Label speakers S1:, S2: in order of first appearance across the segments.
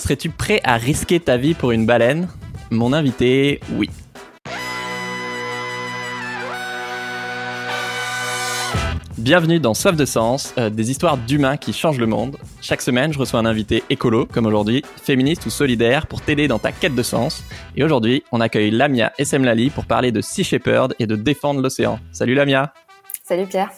S1: Serais-tu prêt à risquer ta vie pour une baleine? Mon invité, oui. Bienvenue dans Soif de Sens, euh, des histoires d'humains qui changent le monde. Chaque semaine, je reçois un invité écolo, comme aujourd'hui, féministe ou solidaire, pour t'aider dans ta quête de sens. Et aujourd'hui, on accueille Lamia Essemlali pour parler de Sea Shepherd et de défendre l'océan. Salut Lamia
S2: Salut Pierre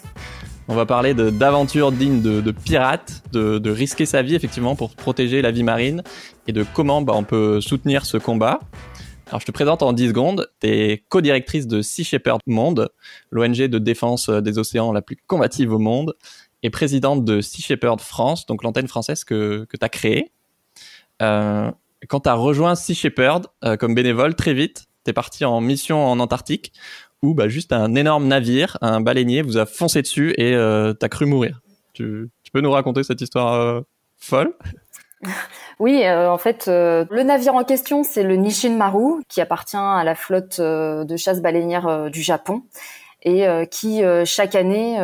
S1: on va parler d'aventures dignes de, pirates, de, risquer sa vie effectivement pour protéger la vie marine et de comment bah, on peut soutenir ce combat. Alors je te présente en 10 secondes, tu es co-directrice de Sea Shepherd Monde, l'ONG de défense des océans la plus combative au monde, et présidente de Sea Shepherd France, donc l'antenne française que, que tu as créée. Euh, quand tu as rejoint Sea Shepherd euh, comme bénévole, très vite, tu es parti en mission en Antarctique où bah, juste un énorme navire, un baleinier, vous a foncé dessus et euh, t'as cru mourir. Tu, peux nous raconter cette histoire euh, folle?
S2: Oui, euh, en fait, le navire en question, c'est le Nishin Maru, qui appartient à la flotte de chasse baleinière du Japon et qui chaque année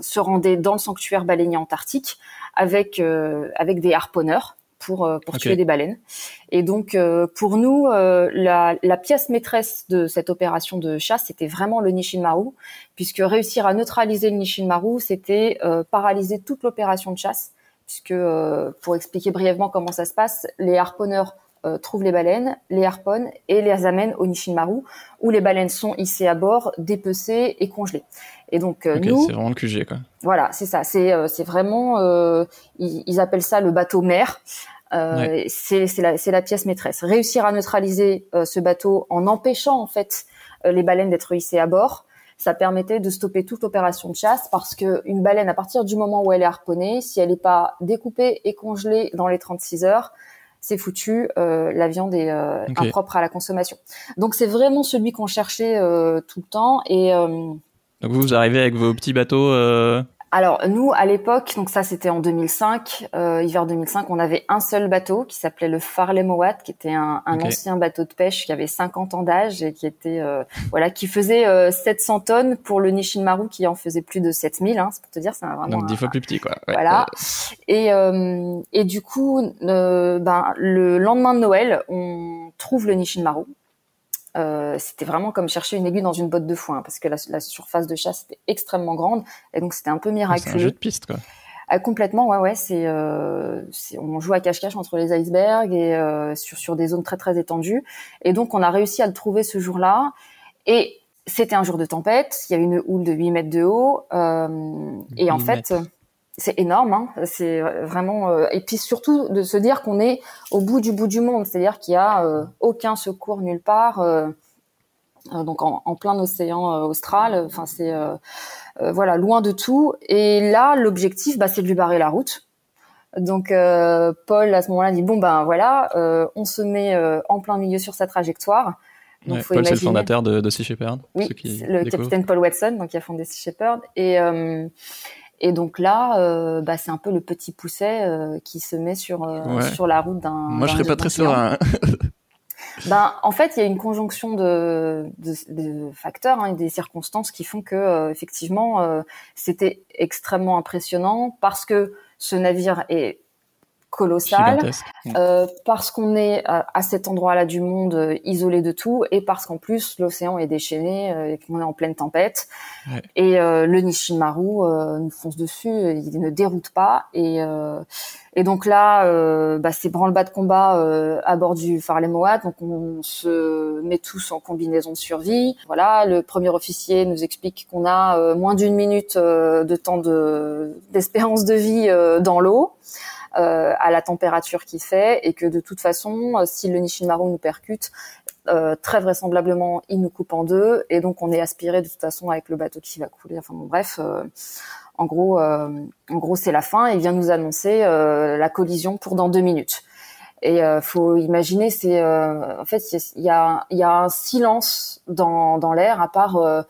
S2: se rendait dans le sanctuaire baleinier antarctique avec avec des harponneurs pour euh, pour tuer des baleines. Et donc euh, pour nous, euh, la, la, pièce maîtresse de cette opération de chasse, c'était vraiment le Nishinmaru, puisque réussir à neutraliser le Nishinmaru, c'était paralyser toute l'opération de chasse, puisque pour expliquer brièvement comment ça se passe, les harponneurs trouvent les baleines, les harponnent et les amènent au Nishinmaru, où les baleines sont hissées à bord, dépecées et congelées. Et donc nous,
S1: c'est vraiment le QG quoi.
S2: Voilà, c'est ça. C'est c'est vraiment ils, ils, appellent ça le bateau mère. Euh, c'est la, la, pièce maîtresse. Réussir à neutraliser euh, ce bateau en empêchant en fait euh, les baleines d'être hissées à bord, ça permettait de stopper toute opération de chasse parce que une baleine, à partir du moment où elle est harponnée, si elle n'est pas découpée et congelée dans les 36 heures, c'est foutu, la viande est impropre à la consommation. Donc c'est vraiment celui qu'on cherchait tout le temps et
S1: donc vous, vous arrivez avec vos petits bateaux
S2: alors nous, à l'époque, donc ça c'était en 2005, euh, hiver 2005, on avait un seul bateau qui s'appelait le Farley Mowat, qui était un, un ancien bateau de pêche qui avait 50 ans d'âge et qui était euh, voilà, qui faisait 700 euh, tonnes pour le Nishin Maru qui en faisait plus de 7000. Hein, c'est pour te dire, c'est vraiment
S1: donc dix fois plus petit quoi.
S2: Voilà. Et et du coup, ben le lendemain de Noël, on trouve le Nishin Maru euh, c'était vraiment comme chercher une aiguille dans une botte de foin parce que la, la surface de chasse était extrêmement grande et donc c'était un peu miraculeux. C'est un
S1: jeu de piste quoi.
S2: Ah, complètement, ouais, ouais. C'est, euh, on joue à cache-cache entre les icebergs et euh, sur sur des zones très très étendues. Et donc on a réussi à le trouver ce jour-là. Et c'était un jour de tempête. Il y a une houle de 8 mètres de haut. Euh, et en fait, c'est énorme. Hein. C'est vraiment. Euh, et puis surtout de se dire qu'on est au bout du bout du monde, c'est-à-dire qu'il y a euh, aucun secours nulle part. Euh, donc en, en, plein océan austral. Enfin c'est voilà loin de tout. Et là l'objectif, bah, c'est de lui barrer la route. Donc Paul à ce moment-là dit bon ben voilà, on se met en plein milieu sur sa trajectoire.
S1: Donc, Paul, c'est le fondateur de, de Sea Shepherd.
S2: Oui, le capitaine Paul Watson, donc qui a fondé Sea Shepherd. Et, et donc là, euh, bah, c'est un peu le petit pousset euh, qui se met sur euh, sur la route d'un.
S1: Moi, je serais pas très serein.
S2: ben, en fait, il y a une conjonction de, de, de facteurs hein, et des circonstances qui font que effectivement, c'était extrêmement impressionnant parce que ce navire est colossal euh, parce qu'on est à, cet endroit-là du monde euh, isolé de tout et parce qu'en plus l'océan est déchaîné euh, et qu'on est en pleine tempête. Et le Nishimaru nous fonce dessus il ne déroute pas et et donc là bah, c'est branle-bas de combat à bord du Farley Moat donc on se met tous en combinaison de survie. Voilà le premier officier nous explique qu'on a moins d'une minute de temps de d'espérance de vie dans l'eau. euh, à la température qu'il fait et que de toute façon, euh, si le Nishinmaru nous percute, euh, très vraisemblablement, il nous coupe en deux et donc on est aspiré de toute façon avec le bateau qui va couler. Enfin bon, bref, en gros, en gros, c'est la fin. Il vient nous annoncer la collision pour dans deux minutes. Et euh, faut imaginer, c'est en fait il y a, y a un silence dans, dans l'air à part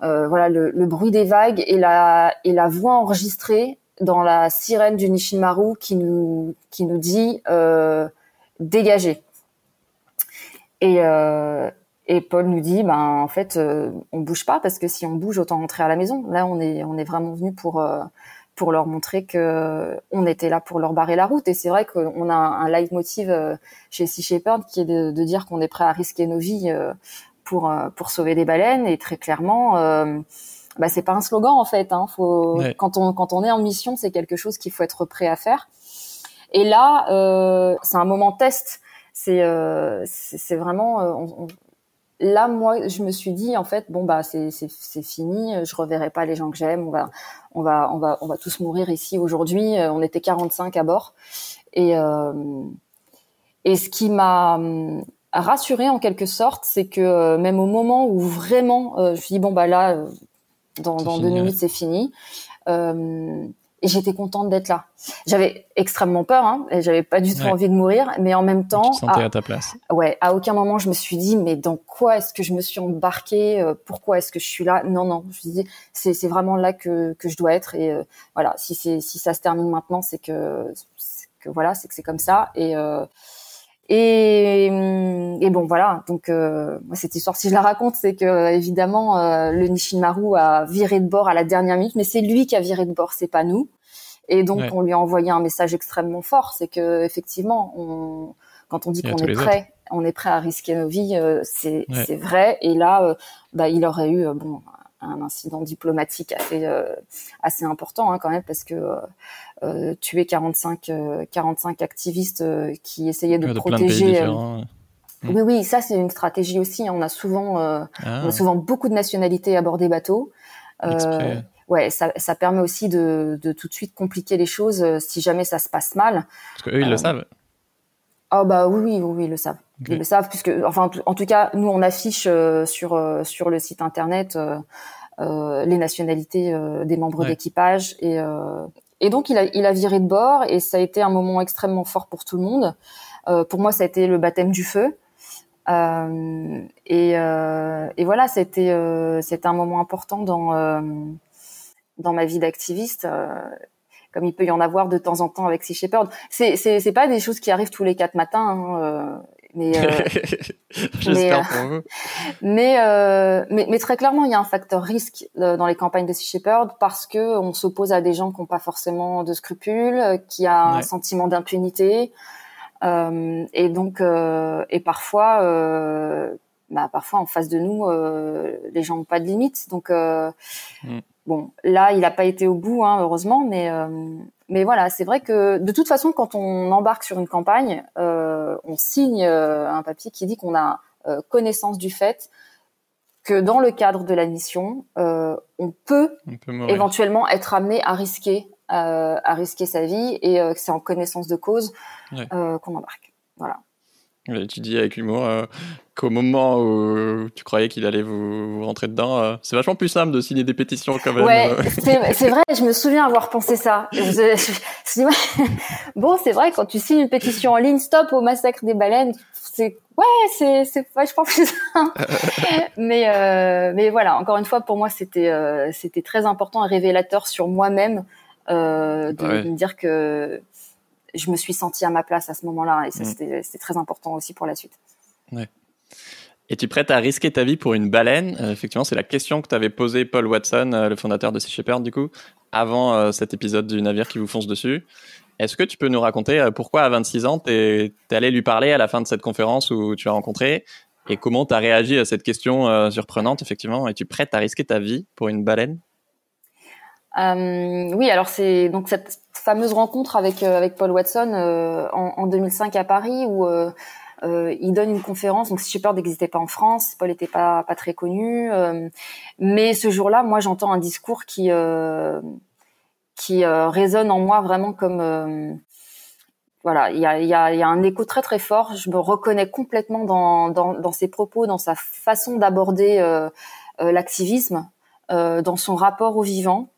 S2: voilà le, le, bruit des vagues et la et la voix enregistrée dans la sirène du Nishimaru qui nous qui nous dit euh, dégagez. Et euh, et Paul nous dit ben en fait euh, on bouge pas parce que si on bouge autant rentrer à la maison. Là on est on est vraiment venu pour pour leur montrer que on était là pour leur barrer la route. Et c'est vrai qu'on a un, leitmotiv chez Sea Shepherd qui est de, de dire qu'on est prêt à risquer nos vies pour pour sauver des baleines. Et très clairement, bah c'est pas un slogan en fait. Hein. Faut quand on quand on est en mission, c'est quelque chose qu'il faut être prêt à faire. Et là, euh, c'est un moment test. C'est euh, c'est vraiment euh, on, là moi je me suis dit en fait bon bah c'est c'est fini. Je reverrai pas les gens que j'aime. On va on va on va on va tous mourir ici aujourd'hui. On était 45 à bord et euh, et ce qui m'a rassuré en quelque sorte, c'est que même au moment où vraiment je me suis dit bon bah là dans, dans deux minutes, c'est fini. Euh, et j'étais contente d'être là. J'avais extrêmement peur, hein, et j'avais pas du tout envie de mourir, mais en même temps,
S1: tu à, à, ta place.
S2: Ouais, à aucun moment je me suis dit, mais dans quoi est-ce que je me suis embarquée euh, Pourquoi est-ce que je suis là? Non, non. Je me dis, c'est c'est vraiment là que que je dois être, et euh, voilà. Si c'est si ça se termine maintenant, c'est que que voilà, c'est que c'est comme ça, et euh, et, et, bon voilà, donc euh, cette histoire, si je la raconte, c'est que évidemment euh, le Nishimaru a viré de bord à la dernière minute, mais c'est lui qui a viré de bord, c'est pas nous. Et donc on lui a envoyé un message extrêmement fort, c'est que effectivement, on, quand on dit qu'on est prêt, on est prêt à risquer nos vies, euh, c'est vrai. Et là, euh, bah, il aurait eu bon un incident diplomatique assez euh, assez important hein, quand même parce que euh, euh tuer 45 45 activistes euh, qui essayaient de, protéger oui oui ça c'est une stratégie aussi on a souvent ah. on a souvent beaucoup de nationalités à bord des bateaux ouais, ça, ça permet aussi de, de, tout de suite compliquer les choses si jamais ça se passe mal.
S1: Parce qu'eux, ils le savent.
S2: Ah bah oui, oui, oui, ils le savent. Ils le savent puisque, enfin, en tout cas, nous on affiche euh, sur euh, sur le site internet euh, les nationalités des membres d'équipage et et donc il a viré de bord et ça a été un moment extrêmement fort pour tout le monde. pour moi, ça a été le baptême du feu. et et voilà, c'était c'était un moment important dans dans ma vie d'activiste comme il peut y en avoir de temps en temps avec Sea Shepherd. C'est c'est pas des choses qui arrivent tous les quatre matins, hein, euh, mais, euh,
S1: mais, euh, pour vous.
S2: mais, euh, mais, mais très clairement il y a un facteur risque dans les campagnes de Sea Shepherd parce que on s'oppose à des gens qui n'ont pas forcément de scrupules, qui a un sentiment d'impunité et donc et parfois bah, parfois en face de nous, euh, les gens n'ont pas de limites. Donc, euh, mm. Bon, là, il n'a pas été au bout, hein, heureusement, mais euh, mais voilà, c'est vrai que de toute façon, quand on embarque sur une campagne, on signe un papier qui dit qu'on a connaissance du fait que dans le cadre de la mission, on peut, éventuellement être amené à risquer à risquer sa vie et que c'est en connaissance de cause qu'on embarque. Voilà.
S1: Tu dis avec humour euh, qu'au moment où tu croyais qu'il allait vous, rentrer dedans, euh, c'est vachement plus simple de signer des pétitions quand même.
S2: Ouais, c'est vrai, je me souviens avoir pensé ça. bon, c'est vrai, quand tu signes une pétition en ligne, stop au massacre des baleines, c'est ouais, c'est vachement plus simple. mais euh, mais voilà, encore une fois, pour moi, c'était c'était très important et révélateur sur moi-même de, de me dire que je me suis sentie à ma place à ce moment-là. Et ça, mm. c'était très important aussi pour la suite.
S1: Ouais. Es-tu prête à risquer ta vie pour une baleine? Euh, Effectivement, c'est la question que t'avais posée Paul Watson, euh, le fondateur de Sea Shepherd, du coup, avant euh, cet épisode du navire qui vous fonce dessus. Est-ce que tu peux nous raconter pourquoi à 26 ans, tu es, allé lui parler à la fin de cette conférence où tu as rencontré et comment tu as réagi à cette question surprenante, effectivement? Es-tu prête à risquer ta vie pour une baleine?
S2: Oui, alors c'est donc cette fameuse rencontre avec euh, avec Paul Watson euh, en, en, 2005 à Paris où euh, il donne une conférence. Donc Sea Shepherd n'existait pas en France, Paul n'était pas pas très connu, mais ce jour-là, moi j'entends un discours qui qui résonne en moi vraiment comme voilà, il y a, y, a, y a, un écho très très fort. Je me reconnais complètement dans, dans, dans ses propos, dans sa façon d'aborder euh, l'activisme, euh, dans son rapport au vivant.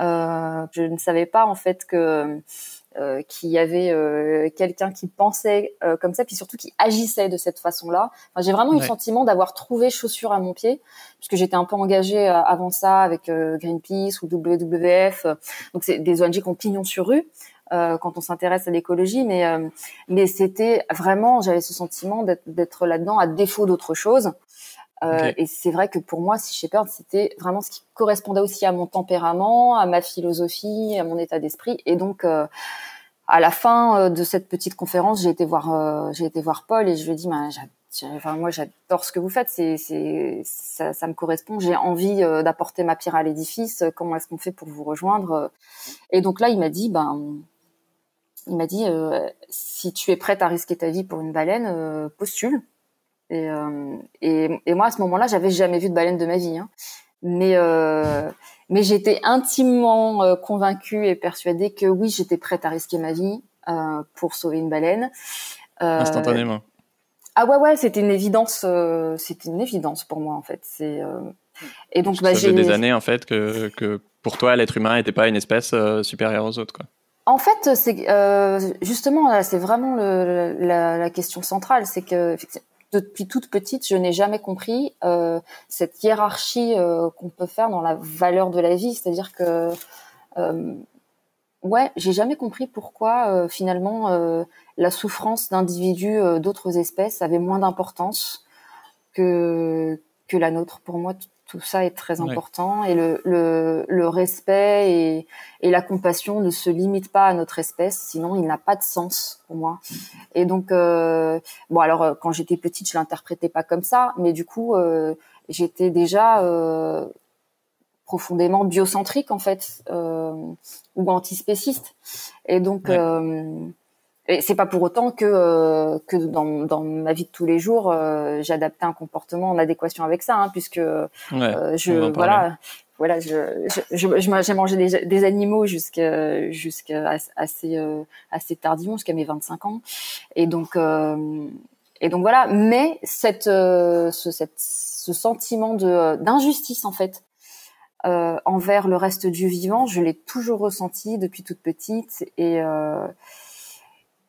S2: Euh, je ne savais pas en fait que euh, qu'il y avait euh, quelqu'un qui pensait euh, comme ça, puis surtout qui agissait de cette façon-là. Enfin, j'ai vraiment eu le sentiment d'avoir trouvé chaussure à mon pied, puisque j'étais un peu engagée avant ça avec Greenpeace ou WWF. donc c'est des ONG qui ont pignon sur rue. quand on s'intéresse à l'écologie, mais mais c'était vraiment, j'avais ce sentiment d'être là-dedans à défaut d'autre chose. Euh, Et c'est vrai que pour moi, Sea Shepherd, c'était vraiment ce qui correspondait aussi à mon tempérament, à ma philosophie, à mon état d'esprit. Et donc, euh, à la fin euh, de cette petite conférence, j'ai été voir, j'ai été voir Paul et je lui ai dit, bah, enfin, moi, j'adore ce que vous faites. C'est, c'est, ça, ça me correspond. J'ai envie d'apporter ma pierre à l'édifice. Comment est-ce qu'on fait pour vous rejoindre? Et donc là, il m'a dit, ben, il m'a dit, si tu es prête à risquer ta vie pour une baleine, postule. Et, euh, et, et, moi, à ce moment-là, j'avais jamais vu de baleine de ma vie. Hein. Mais, euh, mais j'étais intimement euh, convaincue et persuadée que oui, j'étais prête à risquer ma vie euh, pour sauver une baleine.
S1: Instantanément.
S2: Ah ouais, ouais, c'était une évidence. c'était une évidence pour moi, en fait. C'est
S1: et donc, bah, j'ai des années en fait que, que pour toi, l'être humain n'était pas une espèce supérieure aux autres, quoi.
S2: En fait, c'est euh, justement c'est vraiment le, la, la, question centrale, c'est que depuis toute petite, je n'ai jamais compris euh, cette hiérarchie euh, qu'on peut faire dans la valeur de la vie. C'est-à-dire que, euh, ouais, j'ai jamais compris pourquoi finalement la souffrance d'individus d'autres espèces avait moins d'importance que la nôtre. Pour moi, tout ça est très important et le, le, le respect et, et, la compassion ne se limitent pas à notre espèce, sinon il n'a pas de sens pour moi. Et donc, euh, bon alors euh, quand j'étais petite, je l'interprétais pas comme ça, mais du coup, euh, j'étais déjà euh, profondément biocentrique en fait euh, ou antispéciste. Et donc, et c'est pas pour autant que euh, que dans, dans ma vie de tous les jours, euh, j'adaptais un comportement en adéquation avec ça, hein, puisque euh, je voilà voilà je je, j'ai mangé des, des animaux jusqu'à jusqu'à assez assez tardivement jusqu'à mes 25 ans. Et donc et donc voilà. Mais cette ce cette ce sentiment de d'injustice en fait envers le reste du vivant je l'ai toujours ressenti depuis toute petite. Et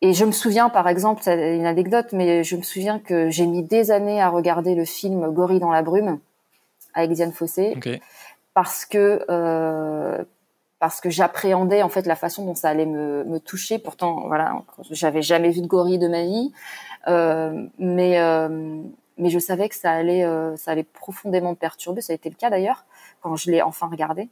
S2: et je me souviens, par exemple, c'est une anecdote, mais je me souviens que j'ai mis des années à regarder le film Gorille dans la brume avec Diane Fossé, parce que euh, parce que j'appréhendais en fait la façon dont ça allait me, me toucher. Pourtant, voilà, j'avais jamais vu de gorille de ma vie, euh, mais euh, mais je savais que ça allait euh, ça allait profondément me perturber. Ça a été le cas d'ailleurs quand je l'ai enfin regardé.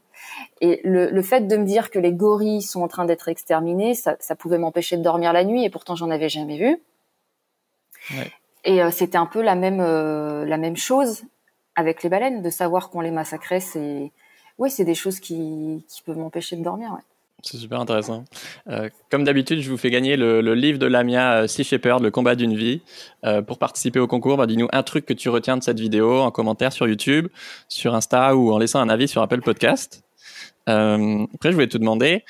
S2: Et le, le, fait de me dire que les gorilles sont en train d'être exterminés, ça, ça pouvait m'empêcher de dormir la nuit, et pourtant j'en avais jamais vu. Ouais. Et euh, c'était un peu la même euh, la même chose avec les baleines, de savoir qu'on les massacrait, c'est oui, c'est des choses qui, qui peuvent m'empêcher de dormir. Ouais.
S1: C'est super intéressant. Euh, comme d'habitude, je vous fais gagner le, livre de Lamia euh, Sea Shepherd, Le combat d'une vie. Euh, pour participer au concours, bah, dis-nous un truc que tu retiens de cette vidéo en commentaire sur YouTube, sur Insta ou en laissant un avis sur Apple Podcast. Après, je voulais te demander,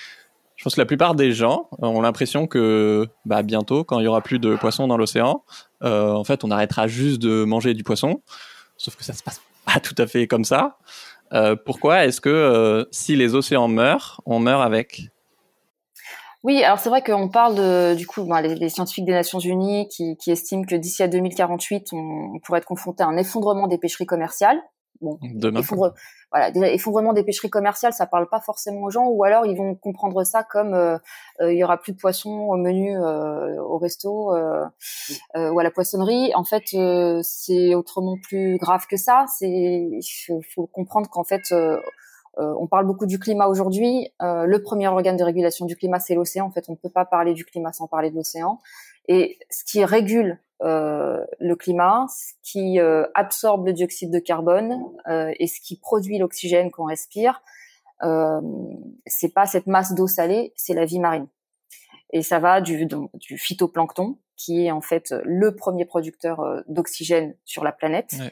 S1: je pense que la plupart des gens ont l'impression que bah, bientôt, quand il y aura plus de poissons dans l'océan, en fait, on arrêtera juste de manger du poisson. Sauf que ça se passe pas tout à fait comme ça. Euh, pourquoi est-ce que euh, si les océans meurent, on meurt avec?
S2: Oui, alors c'est vrai qu'on parle de, du coup, ben, les, les, scientifiques des Nations Unies qui, qui estiment que d'ici à 2048, on, on, pourrait être confronté à un effondrement des pêcheries commerciales.
S1: Bon, Demain.
S2: Effondre, voilà, déjà, effondrement des pêcheries commerciales, ça parle pas forcément aux gens, ou alors ils vont comprendre ça comme euh, euh il y aura plus de poissons au menu euh, au resto euh, euh, ou à la poissonnerie. En fait, c'est autrement plus grave que ça. C'est il faut, comprendre qu'en fait on parle beaucoup du climat aujourd'hui. le premier organe de régulation du climat, c'est l'océan. En fait, on ne peut pas parler du climat sans parler de l'océan. Et ce qui régule euh, le climat, ce qui euh, absorbe le dioxyde de carbone euh, et ce qui produit l'oxygène qu'on respire, euh, c'est pas cette masse d'eau salée, c'est la vie marine. Et ça va du, du phytoplancton, qui est en fait le premier producteur euh, d'oxygène sur la planète, ouais.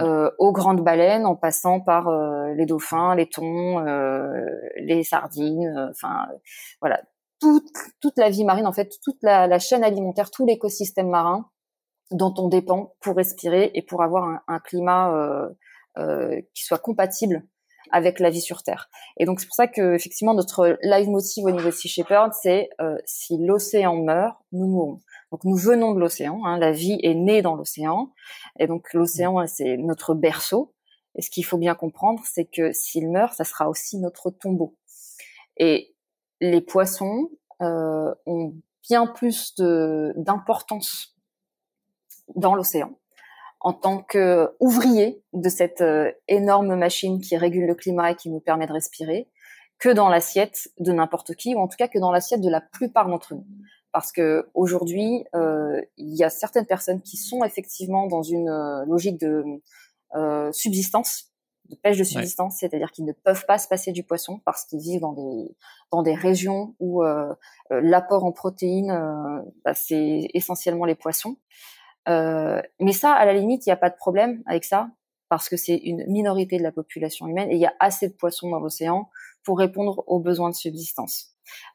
S2: Euh, aux grandes baleines, en passant par euh, les dauphins, les thons, euh, les sardines, enfin voilà, toute, toute la vie marine, en fait, toute la, la chaîne alimentaire, tout l'écosystème marin dont on dépend pour respirer et pour avoir un, un climat euh, euh, qui soit compatible avec la vie sur Terre. Et donc c'est pour ça que effectivement notre live motive au niveau de Sea Shepherd, c'est euh, si l'océan meurt, nous mourrons. Donc nous venons de l'océan, hein, la vie est née dans l'océan, et donc l'océan c'est notre berceau. Et ce qu'il faut bien comprendre, c'est que s'il meurt, ça sera aussi notre tombeau. Et les poissons euh, ont bien plus d'importance dans l'océan. en tant que ouvrier de cette énorme machine qui régule le climat et qui nous permet de respirer, que dans l'assiette de n'importe qui, ou en tout cas que dans l'assiette de la plupart d'entre nous. Parce que aujourd'hui, euh, il y a certaines personnes qui sont effectivement dans une euh, logique de euh, subsistance, de pêche de subsistance, c'est-à-dire qu'ils ne peuvent pas se passer du poisson parce qu'ils vivent dans des dans des régions où euh, euh, l'apport en protéines, bah, c'est essentiellement les poissons. mais ça, à la limite, il n'y a pas de problème avec ça parce que c'est une minorité de la population humaine et il y a assez de poissons dans l'océan pour répondre aux besoins de subsistance.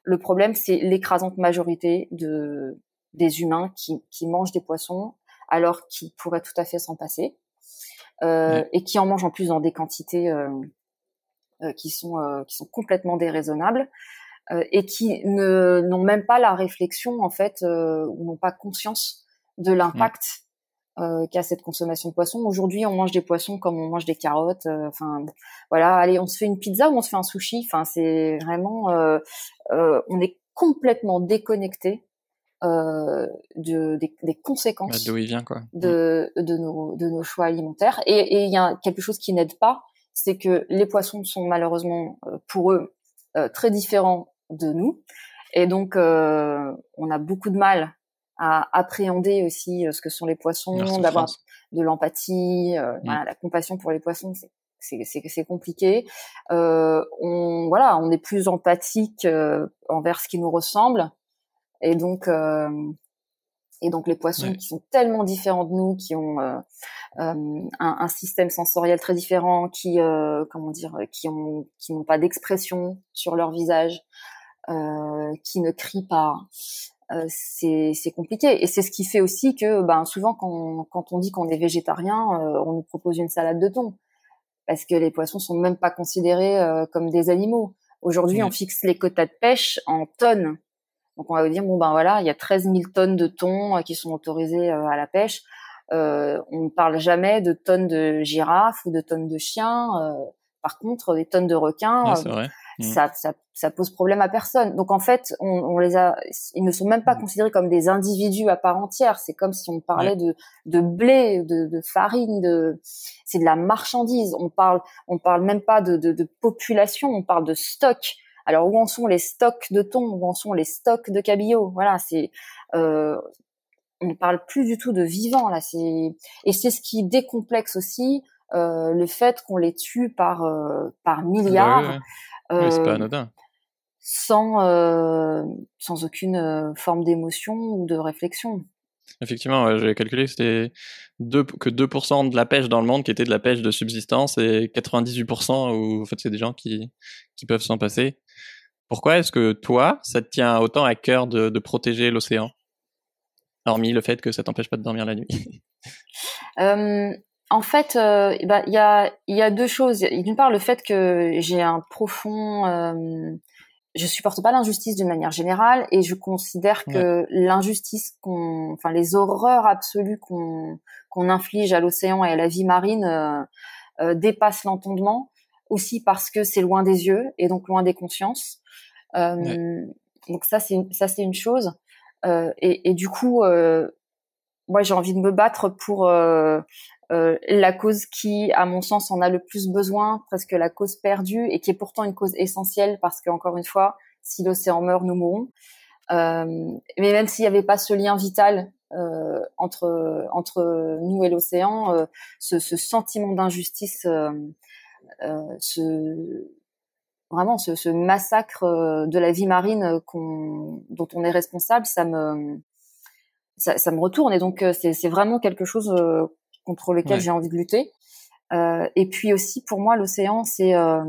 S2: Le problème, c'est l'écrasante majorité de, des humains qui, qui mangent des poissons alors qu'ils pourraient tout à fait s'en passer euh, et qui en mangent en plus dans des quantités euh, euh qui sont euh, qui sont complètement déraisonnables euh, et qui ne n'ont même pas la réflexion en fait ou n'ont pas conscience de l'impact euh, qu'a cette consommation de poissons. Aujourd'hui, on mange des poissons comme on mange des carottes. Euh, enfin, voilà. Allez, on se fait une pizza ou on se fait un sushi. Enfin, c'est vraiment, euh, euh on est complètement déconnecté euh, de, des, des conséquences
S1: d'où il vient, quoi.
S2: De, de, nos, de nos choix alimentaires. Et il y a quelque chose qui n'aide pas, c'est que les poissons sont malheureusement pour eux très différents de nous. Et donc, on a beaucoup de mal à appréhender aussi euh, ce que sont les poissons, d'avoir de l'empathie, euh, mmh. voilà, la compassion pour les poissons, c'est c'est compliqué. Euh, on voilà, on est plus empathique euh, envers ce qui nous ressemble, et donc euh, et donc les poissons qui sont tellement différents de nous, qui ont euh, un, un, système sensoriel très différent, qui comment dire, qui ont qui n'ont pas d'expression sur leur visage, qui ne crient pas, euh, c'est compliqué. Et c'est ce qui fait aussi que ben, souvent quand, quand on dit qu'on est végétarien, euh, on nous propose une salade de thon. Parce que les poissons sont même pas considérés euh, comme des animaux. Aujourd'hui, on fixe les quotas de pêche en tonnes. Donc on va vous dire, bon ben voilà, il y a 13 000 tonnes de thon qui sont autorisées à la pêche. on ne parle jamais de tonnes de girafes ou de tonnes de chiens. par contre, des tonnes de requins,
S1: vrai.
S2: Mmh. ça, ça, ça, pose problème à personne. Donc en fait, on, on, les a, ils ne sont même pas mmh. considérés comme des individus à part entière. C'est comme si on parlait de, de blé, de, de farine, de, c'est de la marchandise. On parle, on parle même pas de, de, de population, on parle de stock. Alors où en sont les stocks de thon, où en sont les stocks de cabillaud? Voilà, c'est, euh, on ne parle plus du tout de vivant là. C'est et c'est ce qui décomplexe aussi euh, le fait qu'on les tue par euh, par milliards
S1: c'est pas euh, anodin.
S2: Sans, euh, sans aucune euh, forme d'émotion ou de réflexion.
S1: Effectivement, j'ai calculé que c'était que 2% de la pêche dans le monde qui était de la pêche de subsistance et 98% où en fait c'est des gens qui, qui peuvent s'en passer. Pourquoi est-ce que toi, ça te tient autant à cœur de, de protéger l'océan? Hormis le fait que ça t'empêche pas de dormir la nuit.
S2: euh, en fait, euh, bah, il y, a, y a deux choses. D'une part, le fait que j'ai un profond... Euh, je supporte pas l'injustice d'une manière générale et je considère que l'injustice, qu'on, enfin les horreurs absolues qu'on qu'on inflige à l'océan et à la vie marine euh, euh dépassent l'entendement. Aussi parce que c'est loin des yeux et donc loin des consciences. Euh, donc ça c'est ça c'est une chose. Euh, et, et, du coup, moi j'ai envie de me battre pour euh, la cause qui, à mon sens, en a le plus besoin, presque la cause perdue, et qui est pourtant une cause essentielle parce que, encore une fois, si l'océan meurt, nous mourrons. Euh, mais même s'il n'y avait pas ce lien vital euh, entre entre nous et l'océan, euh, ce, ce, sentiment d'injustice, euh, ce vraiment ce, ce, massacre de la vie marine dont on est responsable, ça me ça, ça me retourne et donc c'est vraiment quelque chose contre lequel j'ai envie de lutter. Euh, et puis aussi, pour moi, l'océan, c'est euh,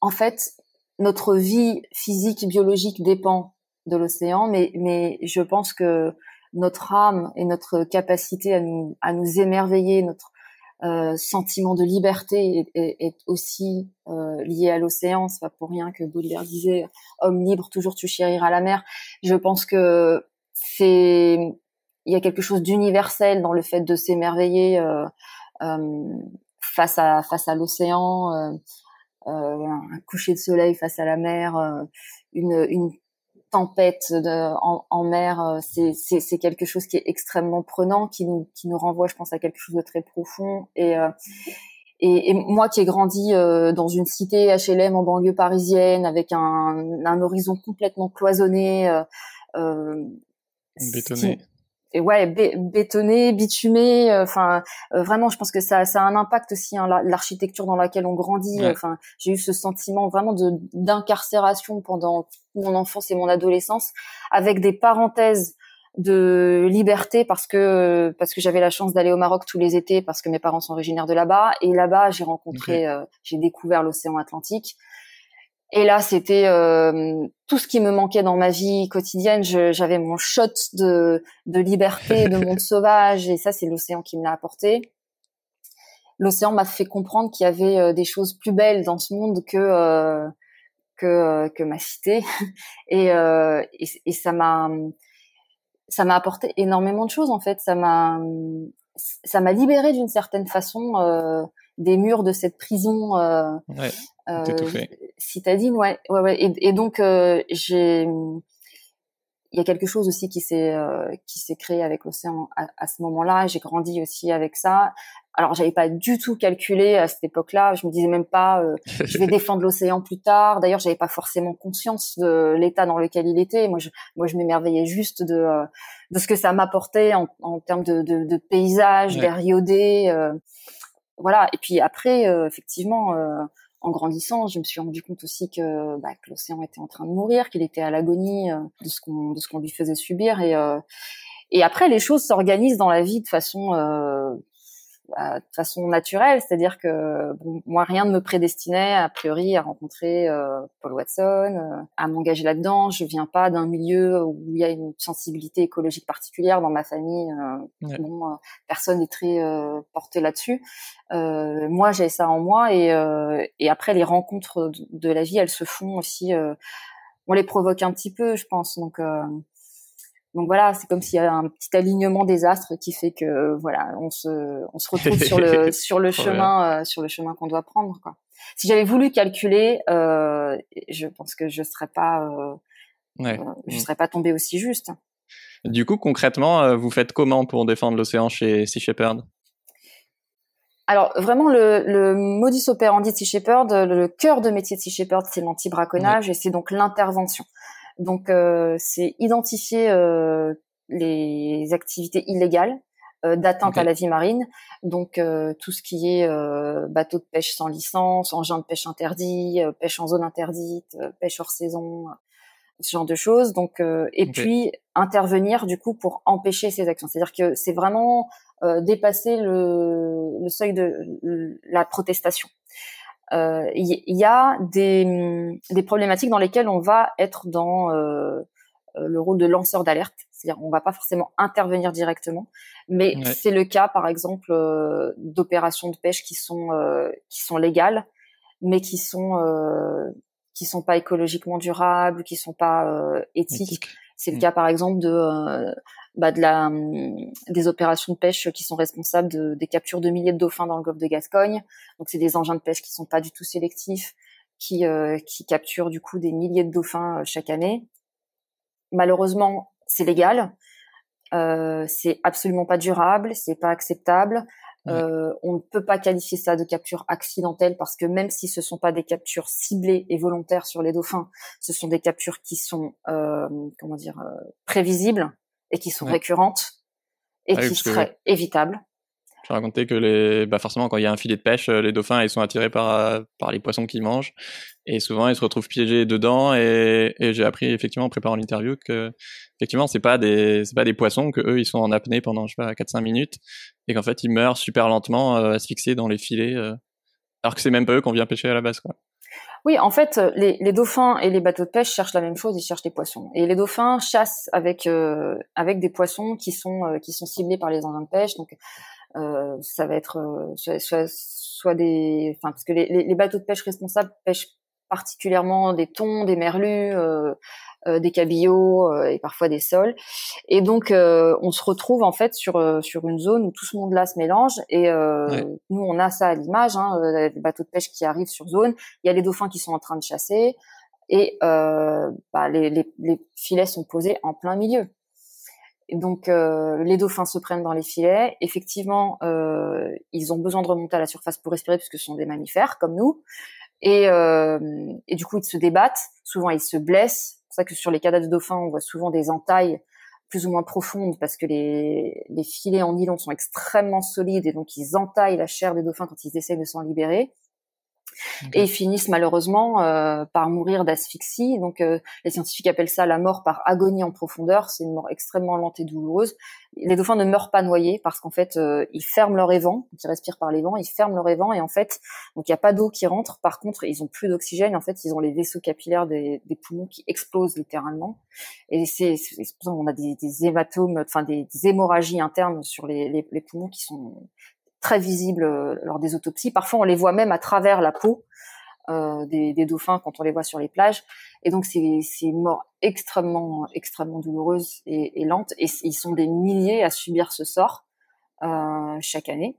S2: en fait notre vie physique, biologique dépend de l'océan, mais mais je pense que notre âme et notre capacité à nous à nous émerveiller, notre euh, sentiment de liberté est, est, aussi euh, lié à l'océan. C'est pas pour rien que Baudelaire disait "Homme libre, toujours tu chériras la mer". Je pense que c'est il y a quelque chose d'universel dans le fait de s'émerveiller euh, euh, face à face à l'océan, euh, un coucher de soleil face à la mer, une, une tempêtes en, mer, c'est quelque chose qui est extrêmement prenant, qui nous qui nous renvoie, je pense, à quelque chose de très profond. Et et, moi qui ai grandi dans une cité HLM en banlieue parisienne avec un, un horizon complètement cloisonné, euh,
S1: bétonné
S2: et ouais bétonné bitumé euh, enfin euh, vraiment je pense que ça ça a un impact aussi hein, l'architecture dans laquelle on grandit. Enfin j'ai eu ce sentiment vraiment de d'incarcération pendant mon enfance et mon adolescence avec des parenthèses de liberté parce que parce que j'avais la chance d'aller au Maroc tous les étés parce que mes parents sont originaires de là-bas. Et là-bas j'ai rencontré euh, j'ai découvert l'océan Atlantique et là, c'était euh, tout ce qui me manquait dans ma vie quotidienne. J'avais mon shot de, de liberté, de monde sauvage, et ça, c'est l'océan qui me l'a apporté. L'océan m'a fait comprendre qu'il y avait euh, des choses plus belles dans ce monde que euh, que, que ma cité, et, et, et ça m'a ça m'a apporté énormément de choses en fait. Ça m'a ça m'a libéré d'une certaine façon des murs de cette prison. Euh,
S1: ouais, euh,
S2: citadine, ouais, ouais, ouais. Et, et donc euh, j'ai, il y a quelque chose aussi qui s'est euh, qui s'est créé avec l'océan à, à, ce moment-là. J'ai grandi aussi avec ça. Alors j'avais pas du tout calculé à cette époque-là. Je me disais même pas, euh, je vais défendre l'océan plus tard. D'ailleurs, j'avais pas forcément conscience de l'état dans lequel il était. Moi, je, moi, je m'émerveillais juste de de ce que ça m'apportait en, en termes de, de, de paysage, ouais. d'air iodé voilà. Et puis après, euh, effectivement, euh, en grandissant, je me suis rendu compte aussi que, bah, l'océan était en train de mourir, qu'il était à l'agonie euh, de ce qu'on de ce qu'on lui faisait subir. Et et après, les choses s'organisent dans la vie de façon bah, de façon naturelle, c'est-à-dire que bon, moi rien ne me prédestinait a priori à rencontrer euh, Paul Watson, euh, à m'engager là-dedans. Je viens pas d'un milieu où il y a une sensibilité écologique particulière dans ma famille. Euh, bon, euh, personne n'est très euh, porté là-dessus. moi, j'ai ça en moi et, et après les rencontres de, de, la vie, elles se font aussi. on les provoque un petit peu, je pense. Donc donc voilà, c'est comme s'il y avait un petit alignement des astres qui fait que voilà, on se on se retrouve sur le sur le chemin euh, sur le chemin qu'on doit prendre quoi. Si j'avais voulu calculer, euh, je pense que je serais pas euh, ouais. Euh, je mm. serais pas tombé aussi juste.
S1: Du coup, concrètement, euh, vous faites comment pour défendre l'océan chez Sea Shepherd?
S2: Alors vraiment le, le modus operandi de Sea Shepherd, le cœur de métier de Sea Shepherd, c'est l'anti-braconnage et c'est donc l'intervention. Donc, euh, c'est identifier euh, les activités illégales euh, d'atteinte à la vie marine. Donc, tout ce qui est bateau de pêche sans licence, engin de pêche interdit, pêche en zone interdite, pêche hors saison, ce genre de choses. Donc, et puis intervenir du coup pour empêcher ces actions. C'est-à-dire que c'est vraiment dépasser le, le, seuil de la protestation il euh, y, a des, des, problématiques dans lesquelles on va être dans euh, euh, le rôle de lanceur d'alerte, c'est-à-dire on va pas forcément intervenir directement, mais c'est le cas par exemple d'opérations de pêche qui sont qui sont légales, mais qui sont qui sont pas écologiquement durables, qui sont pas éthiques. C'est le mm. cas par exemple de bah, de la, hum, des opérations de pêche qui sont responsables de, des captures de milliers de dauphins dans le golfe de Gascogne. Donc c'est des engins de pêche qui sont pas du tout sélectifs, qui, euh, qui capturent du coup des milliers de dauphins euh, chaque année. Malheureusement, c'est légal. Euh, c'est absolument pas durable, c'est pas acceptable. Euh, on ne peut pas qualifier ça de capture accidentelle parce que même si ce sont pas des captures ciblées et volontaires sur les dauphins, ce sont des captures qui sont euh, comment dire euh, prévisibles et qui sont récurrentes et ah qui seraient évitables.
S1: Je racontais que les, bah forcément, quand il y a un filet de pêche, euh, les dauphins, ils sont attirés par, euh, par les poissons qu'ils mangent. Et souvent, ils se retrouvent piégés dedans. Et, et j'ai appris, effectivement, en préparant l'interview, que, effectivement, c'est pas des, c'est pas des poissons que eux, ils sont en apnée pendant, je sais pas, 4-5 minutes. Et qu'en fait, ils meurent super lentement, euh, asphyxiés dans les filets. Euh, alors que c'est même pas eux qu'on vient pêcher à la base, quoi.
S2: Oui, en fait, les, les, dauphins et les bateaux de pêche cherchent la même chose, ils cherchent des poissons. Et les dauphins chassent avec euh, avec des poissons qui sont euh, qui sont ciblés par les engins de pêche. Donc, euh, ça va être euh, soit, soit, des, enfin parce que les, les, bateaux de pêche responsables pêchent particulièrement des thons, des merlus, euh, euh, des cabillots euh, et parfois des sols. Et donc, euh, on se retrouve en fait sur sur une zone où tout ce monde-là se mélange. Et nous, on a ça à l'image, hein, les bateaux de pêche qui arrivent sur zone. Il y a les dauphins qui sont en train de chasser. et bah, les, les, les, filets sont posés en plein milieu. Et donc les dauphins se prennent dans les filets. Effectivement, ils ont besoin de remonter à la surface pour respirer puisque ce sont des mammifères comme nous. Et, et du coup, ils se débattent. Souvent, ils se blessent. C'est pour ça que sur les cadavres de dauphins, on voit souvent des entailles plus ou moins profondes parce que les, les filets en nylon sont extrêmement solides et donc ils entaillent la chair des dauphins quand ils essaient de s'en libérer. Et ils finissent malheureusement euh, par mourir d'asphyxie. Donc euh, les scientifiques appellent ça la mort par agonie en profondeur. C'est une mort extrêmement lente et douloureuse. Les dauphins ne meurent pas noyés parce qu'en fait euh, ils ferment leur évent, ils respirent par les vents, ils ferment leur évent et en fait donc il n'y a pas d'eau qui rentre. Par contre ils ont plus d'oxygène. En fait ils ont les vaisseaux capillaires des, des poumons qui explosent littéralement. Et c'est qu'on a des, des hématomes, enfin des, des, hémorragies internes sur les, les, les poumons qui sont très visibles euh, lors des autopsies. Parfois, on les voit même à travers la peau euh, des, dauphins quand on les voit sur les plages. Et donc, c'est une mort extrêmement, extrêmement douloureuse et, lente. Et ils sont des milliers à subir ce sort euh, chaque année.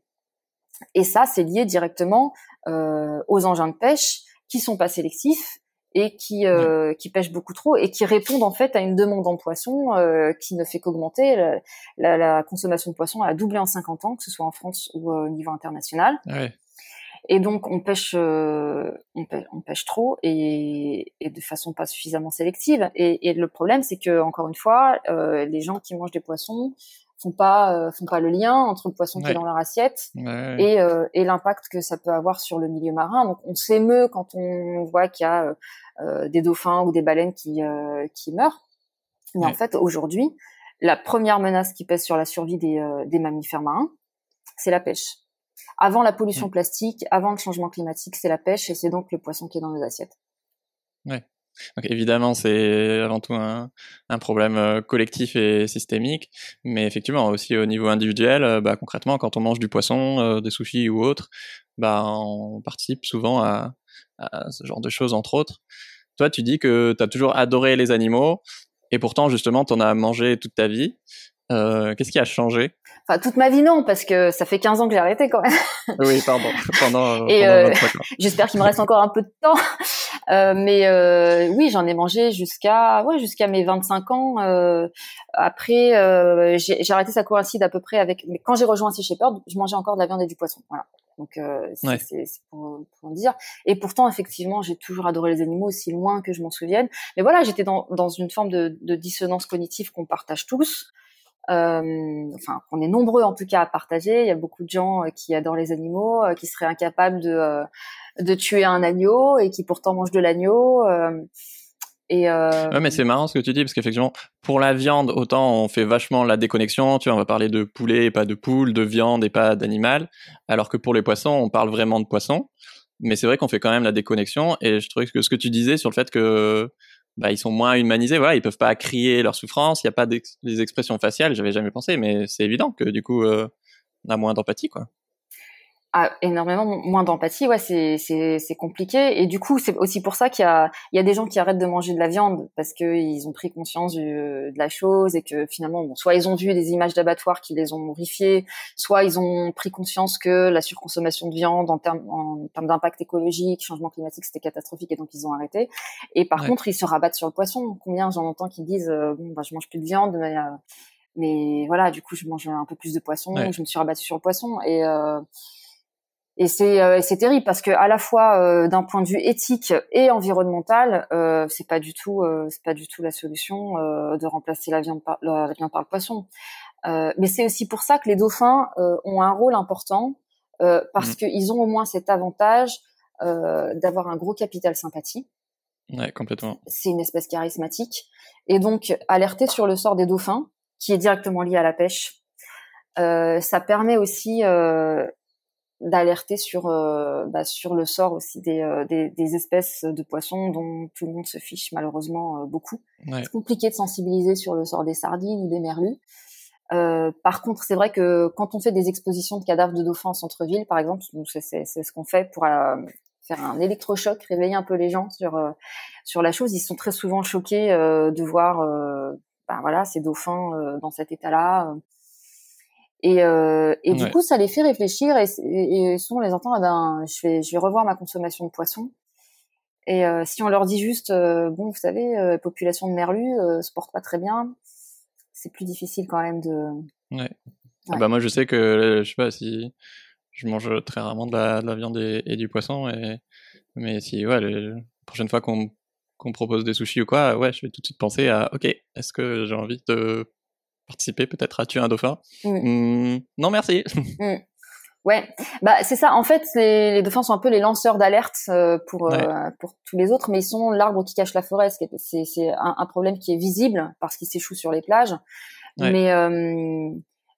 S2: Et ça, c'est lié directement aux engins de pêche qui sont pas sélectifs et qui euh, qui pêchent beaucoup trop et qui répondent en fait à une demande en poisson euh, qui ne fait qu'augmenter. La, la, consommation de poisson a doublé en 50 ans, que ce soit en France ou euh, au niveau international. Ouais. Et donc on pêche, euh, on pêche, on pêche trop et, et, de façon pas suffisamment sélective. Et, et le problème, c'est que encore une fois, euh, les gens qui mangent des poissons font pas euh, font pas le lien entre le poisson qui est dans leur assiette et, euh, et l'impact que ça peut avoir sur le milieu marin. Donc on s'émeut quand on voit qu'il y a euh, des dauphins ou des baleines qui qui meurent. Mais en fait aujourd'hui, la première menace qui pèse sur la survie des, des mammifères marins, c'est la pêche. Avant la pollution plastique, avant le changement climatique, c'est la pêche et c'est donc le poisson qui est dans nos assiettes.
S1: Ouais. Donc évidemment, c'est avant tout un, un, problème euh, collectif et systémique, mais effectivement aussi au niveau individuel, euh, bah, concrètement, quand on mange du poisson, euh, des sushis ou autre, bah, on participe souvent à, à, ce genre de choses, entre autres. Toi, tu dis que tu as toujours adoré les animaux, et pourtant, justement, tu en as mangé toute ta vie. Euh, Qu'est-ce qui a changé?
S2: Enfin, toute ma vie non, parce que ça fait 15 ans que j'ai arrêté quand même.
S1: oui, pardon. Pendant,
S2: et euh, j'espère qu'il me reste encore un peu de temps. Euh, mais euh, oui, j'en ai mangé jusqu'à ouais, jusqu'à mes 25 ans. Après, j'ai arrêté, ça coïncide à peu près avec. Mais quand j'ai rejoint Sea Shepherd, je mangeais encore de la viande et du poisson. Voilà. Donc c'est pour, pour dire. Et pourtant, effectivement, j'ai toujours adoré les animaux aussi loin que je m'en souvienne. Mais voilà, j'étais dans, dans une forme de, de dissonance cognitive qu'on partage tous enfin qu'on est nombreux en tout cas à partager. Il y a beaucoup de gens euh, qui adorent les animaux, euh, qui seraient incapables de euh, de tuer un agneau et qui pourtant mangent de l'agneau. Et
S1: mais c'est marrant ce que tu dis parce qu'effectivement, pour la viande, autant on fait vachement la déconnexion. Tu vois, on va parler de poulet et pas de poule, de viande et pas d'animal, alors que pour les poissons, on parle vraiment de poissons. Mais c'est vrai qu'on fait quand même la déconnexion. Et je trouve que ce que tu disais sur le fait que bah, ils sont moins humanisés. Voilà, ils peuvent pas crier leur souffrance. Il n'y a pas des expressions faciales. J'avais jamais pensé, mais c'est évident que du coup, euh, on a moins d'empathie, quoi
S2: a énormément moins d'empathie, ouais, c'est c'est c'est compliqué et du coup c'est aussi pour ça qu'il y a il y a des gens qui arrêtent de manger de la viande parce que ils ont pris conscience du, de la chose et que finalement bon, soit ils ont vu des images d'abattoirs qui les ont horrifiés, soit ils ont pris conscience que la surconsommation de viande en termes en termes d'impact écologique, changement climatique, c'était catastrophique et donc ils ont arrêté. Et par contre ils se rabattent sur le poisson. Combien j'en entends qui disent euh, bon bah je mange plus de viande mais euh, mais voilà du coup je mange un peu plus de poisson, je me suis rabattu sur le poisson et euh, et c'est euh, c'est terrible parce que à la fois euh, d'un point de vue éthique et environnemental, euh, c'est pas du tout euh, c'est pas du tout la solution de remplacer la viande par la viande par le poisson. mais c'est aussi pour ça que les dauphins ont un rôle important parce mmh. qu'ils ont au moins cet avantage d'avoir un gros capital sympathie.
S1: Ouais, complètement.
S2: C'est une espèce charismatique et donc alerter sur le sort des dauphins, qui est directement lié à la pêche, ça permet aussi d'alerter sur euh, bah, sur le sort aussi des, euh, des, des, espèces de poissons dont tout le monde se fiche malheureusement euh, beaucoup. C'est compliqué de sensibiliser sur le sort des sardines ou des merlus. par contre, c'est vrai que quand on fait des expositions de cadavres de dauphins en centre-ville, par exemple, c'est ce qu'on fait pour faire un électrochoc, réveiller un peu les gens sur sur la chose. Ils sont très souvent choqués de voir, bah, voilà, ces dauphins dans cet état-là. Et, euh, et du coup, ça les fait réfléchir et, et, souvent on les entend, eh ben, je vais, je vais revoir ma consommation de poisson. Et si on leur dit juste, bon, vous savez, population de merlus se porte pas très bien, c'est plus difficile quand même de.
S1: Ouais. Ah bah moi, je sais que je sais pas si je mange très rarement de la, de la viande et, du poisson, et... mais si ouais, la prochaine fois qu'on qu'on propose des sushis ou quoi, ouais, je vais tout de suite penser à, ok, est-ce que j'ai envie de participer peut-être à tuer un dauphin mmh, Non, merci.
S2: Mmh. Ouais, bah c'est ça. En fait, les, les, dauphins sont un peu les lanceurs d'alerte euh, pour euh, pour tous les autres, mais ils sont l'arbre qui cache la forêt. C'est c'est un, un, problème qui est visible parce qu'ils s'échouent sur les plages, mais euh,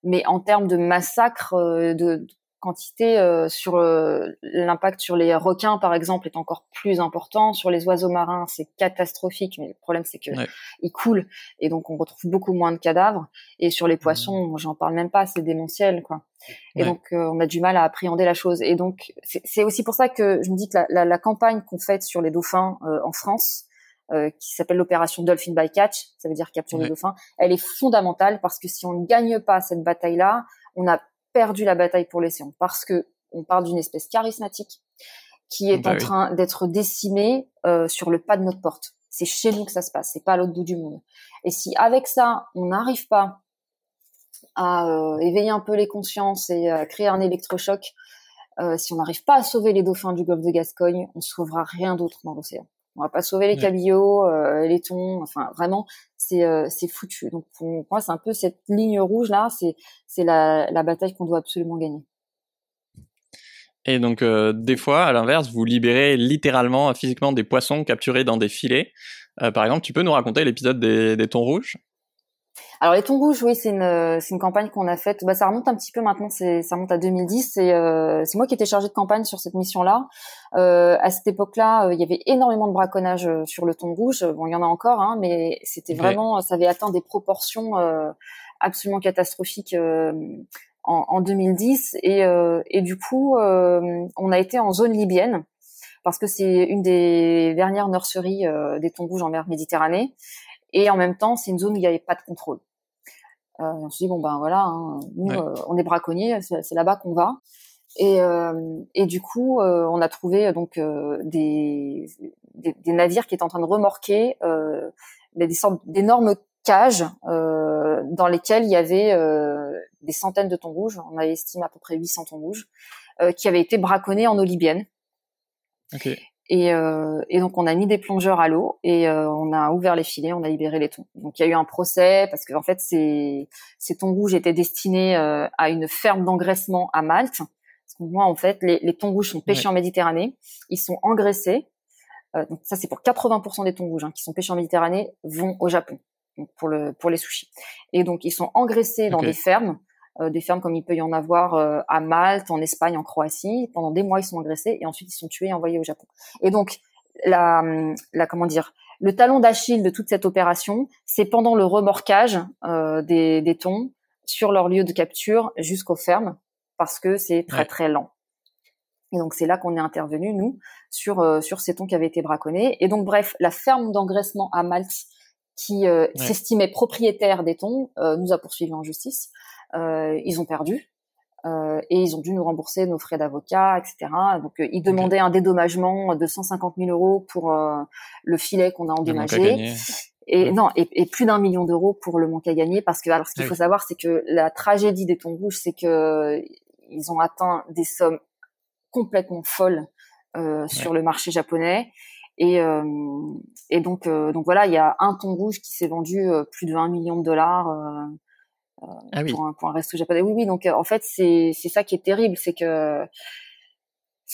S2: mais en termes de massacre, de, quantité euh, sur euh, l'impact sur les requins par exemple est encore plus important. Sur les oiseaux marins c'est catastrophique mais le problème c'est que ils coulent et donc on retrouve beaucoup moins de cadavres. Et sur les poissons mmh. j'en parle même pas c'est démentiel quoi. Et donc euh, on a du mal à appréhender la chose. Et donc c'est aussi pour ça que je me dis que la, la, la campagne qu'on fait sur les dauphins en France qui s'appelle l'opération Dolphin by Catch, ça veut dire capture les dauphins, elle est fondamentale parce que si on ne gagne pas cette bataille-là, on a perdu la bataille pour l'océan parce que on parle d'une espèce charismatique qui est bah en train d'être décimée euh, sur le pas de notre porte. C'est chez nous que ça se passe, c'est pas à l'autre bout du monde. Et si avec ça, on n'arrive pas à euh, éveiller un peu les consciences et à créer un électrochoc, euh, si on n'arrive pas à sauver les dauphins du golfe de Gascogne, on sauvera rien d'autre dans l'océan. On va pas sauver les cabillots, euh, les thons, enfin vraiment c'est euh, c'est foutu. Donc pour moi c'est un peu cette ligne rouge là, c'est c'est la, la bataille qu'on doit absolument gagner.
S1: Et donc euh, des fois, à l'inverse, vous libérez littéralement, physiquement des poissons capturés dans des filets. par exemple, tu peux nous raconter l'épisode des, des thons rouges?
S2: Alors les thons rouges, oui, c'est une c'est une campagne qu'on a faite. Bah ça remonte un petit peu maintenant, c'est ça remonte à 2010. C'est euh, c'est moi qui étais chargée de campagne sur cette mission-là. Euh, à cette époque-là, euh, il y avait énormément de braconnage euh, sur le thon rouge. Bon, il y en a encore, hein, mais c'était vraiment, ça avait atteint des proportions euh, absolument catastrophiques. En, en, 2010 et, et du coup on a été en zone libyenne parce que c'est une des dernières nurseries des thons rouges en mer Méditerranée et en même temps, c'est une zone où il n'y avait pas de contrôle. Euh, on se dit bon ben voilà, hein, nous euh, on est braconniers, c'est là-bas qu'on va. Et, euh, et du coup, euh, on a trouvé donc des, des, des, navires qui étaient en train de remorquer des sortes d'énormes cages dans lesquelles il y avait des centaines de thons rouges. On a estimé à peu près 800 thons rouges qui avaient été braconnés en eau libyenne. Okay. Et, euh, et, donc on a mis des plongeurs à l'eau et euh, on a ouvert les filets, on a libéré les thons. Donc il y a eu un procès parce que en fait ces, ces thons rouges étaient destinés euh, à une ferme d'engraissement à Malte. Parce que moi en fait les, les thons rouges sont pêchés en Méditerranée, ils sont engraissés. Euh, donc ça c'est pour 80% des thons rouges hein, qui sont pêchés en Méditerranée vont au Japon donc pour le pour les sushis. Et donc ils sont engraissés dans des fermes des fermes comme il peut y en avoir euh, à Malte, en Espagne, en Croatie. Pendant des mois, ils sont agressés et ensuite ils sont tués et envoyés au Japon. Et donc, la, la comment dire, le talon d'Achille de toute cette opération, c'est pendant le remorquage euh, des, des thons sur leur lieu de capture jusqu'aux fermes, parce que c'est très très lent. Et donc c'est là qu'on est intervenu nous sur sur ces thons qui avaient été braconnés. Et donc bref, la ferme d'engraissement à Malte qui s'estimait propriétaire des thons nous a poursuivis en justice euh, ils ont perdu. Euh, et ils ont dû nous rembourser nos frais d'avocat, etc. Donc euh, ils demandaient un dédommagement de 150 000 euros pour le filet qu'on a endommagé. Et non, et, et plus d'un million d'euros pour le manque à gagner, parce que alors ce qu'il faut savoir, c'est que la tragédie des thons rouges, c'est que ils ont atteint des sommes complètement folles euh, sur le marché japonais. Et, euh, et donc, donc voilà, il y a un thon rouge qui s'est vendu plus de 1 million de dollars ah pour, un, pour, un, resto japonais. Oui, oui. Donc euh, en fait, c'est c'est ça qui est terrible, c'est que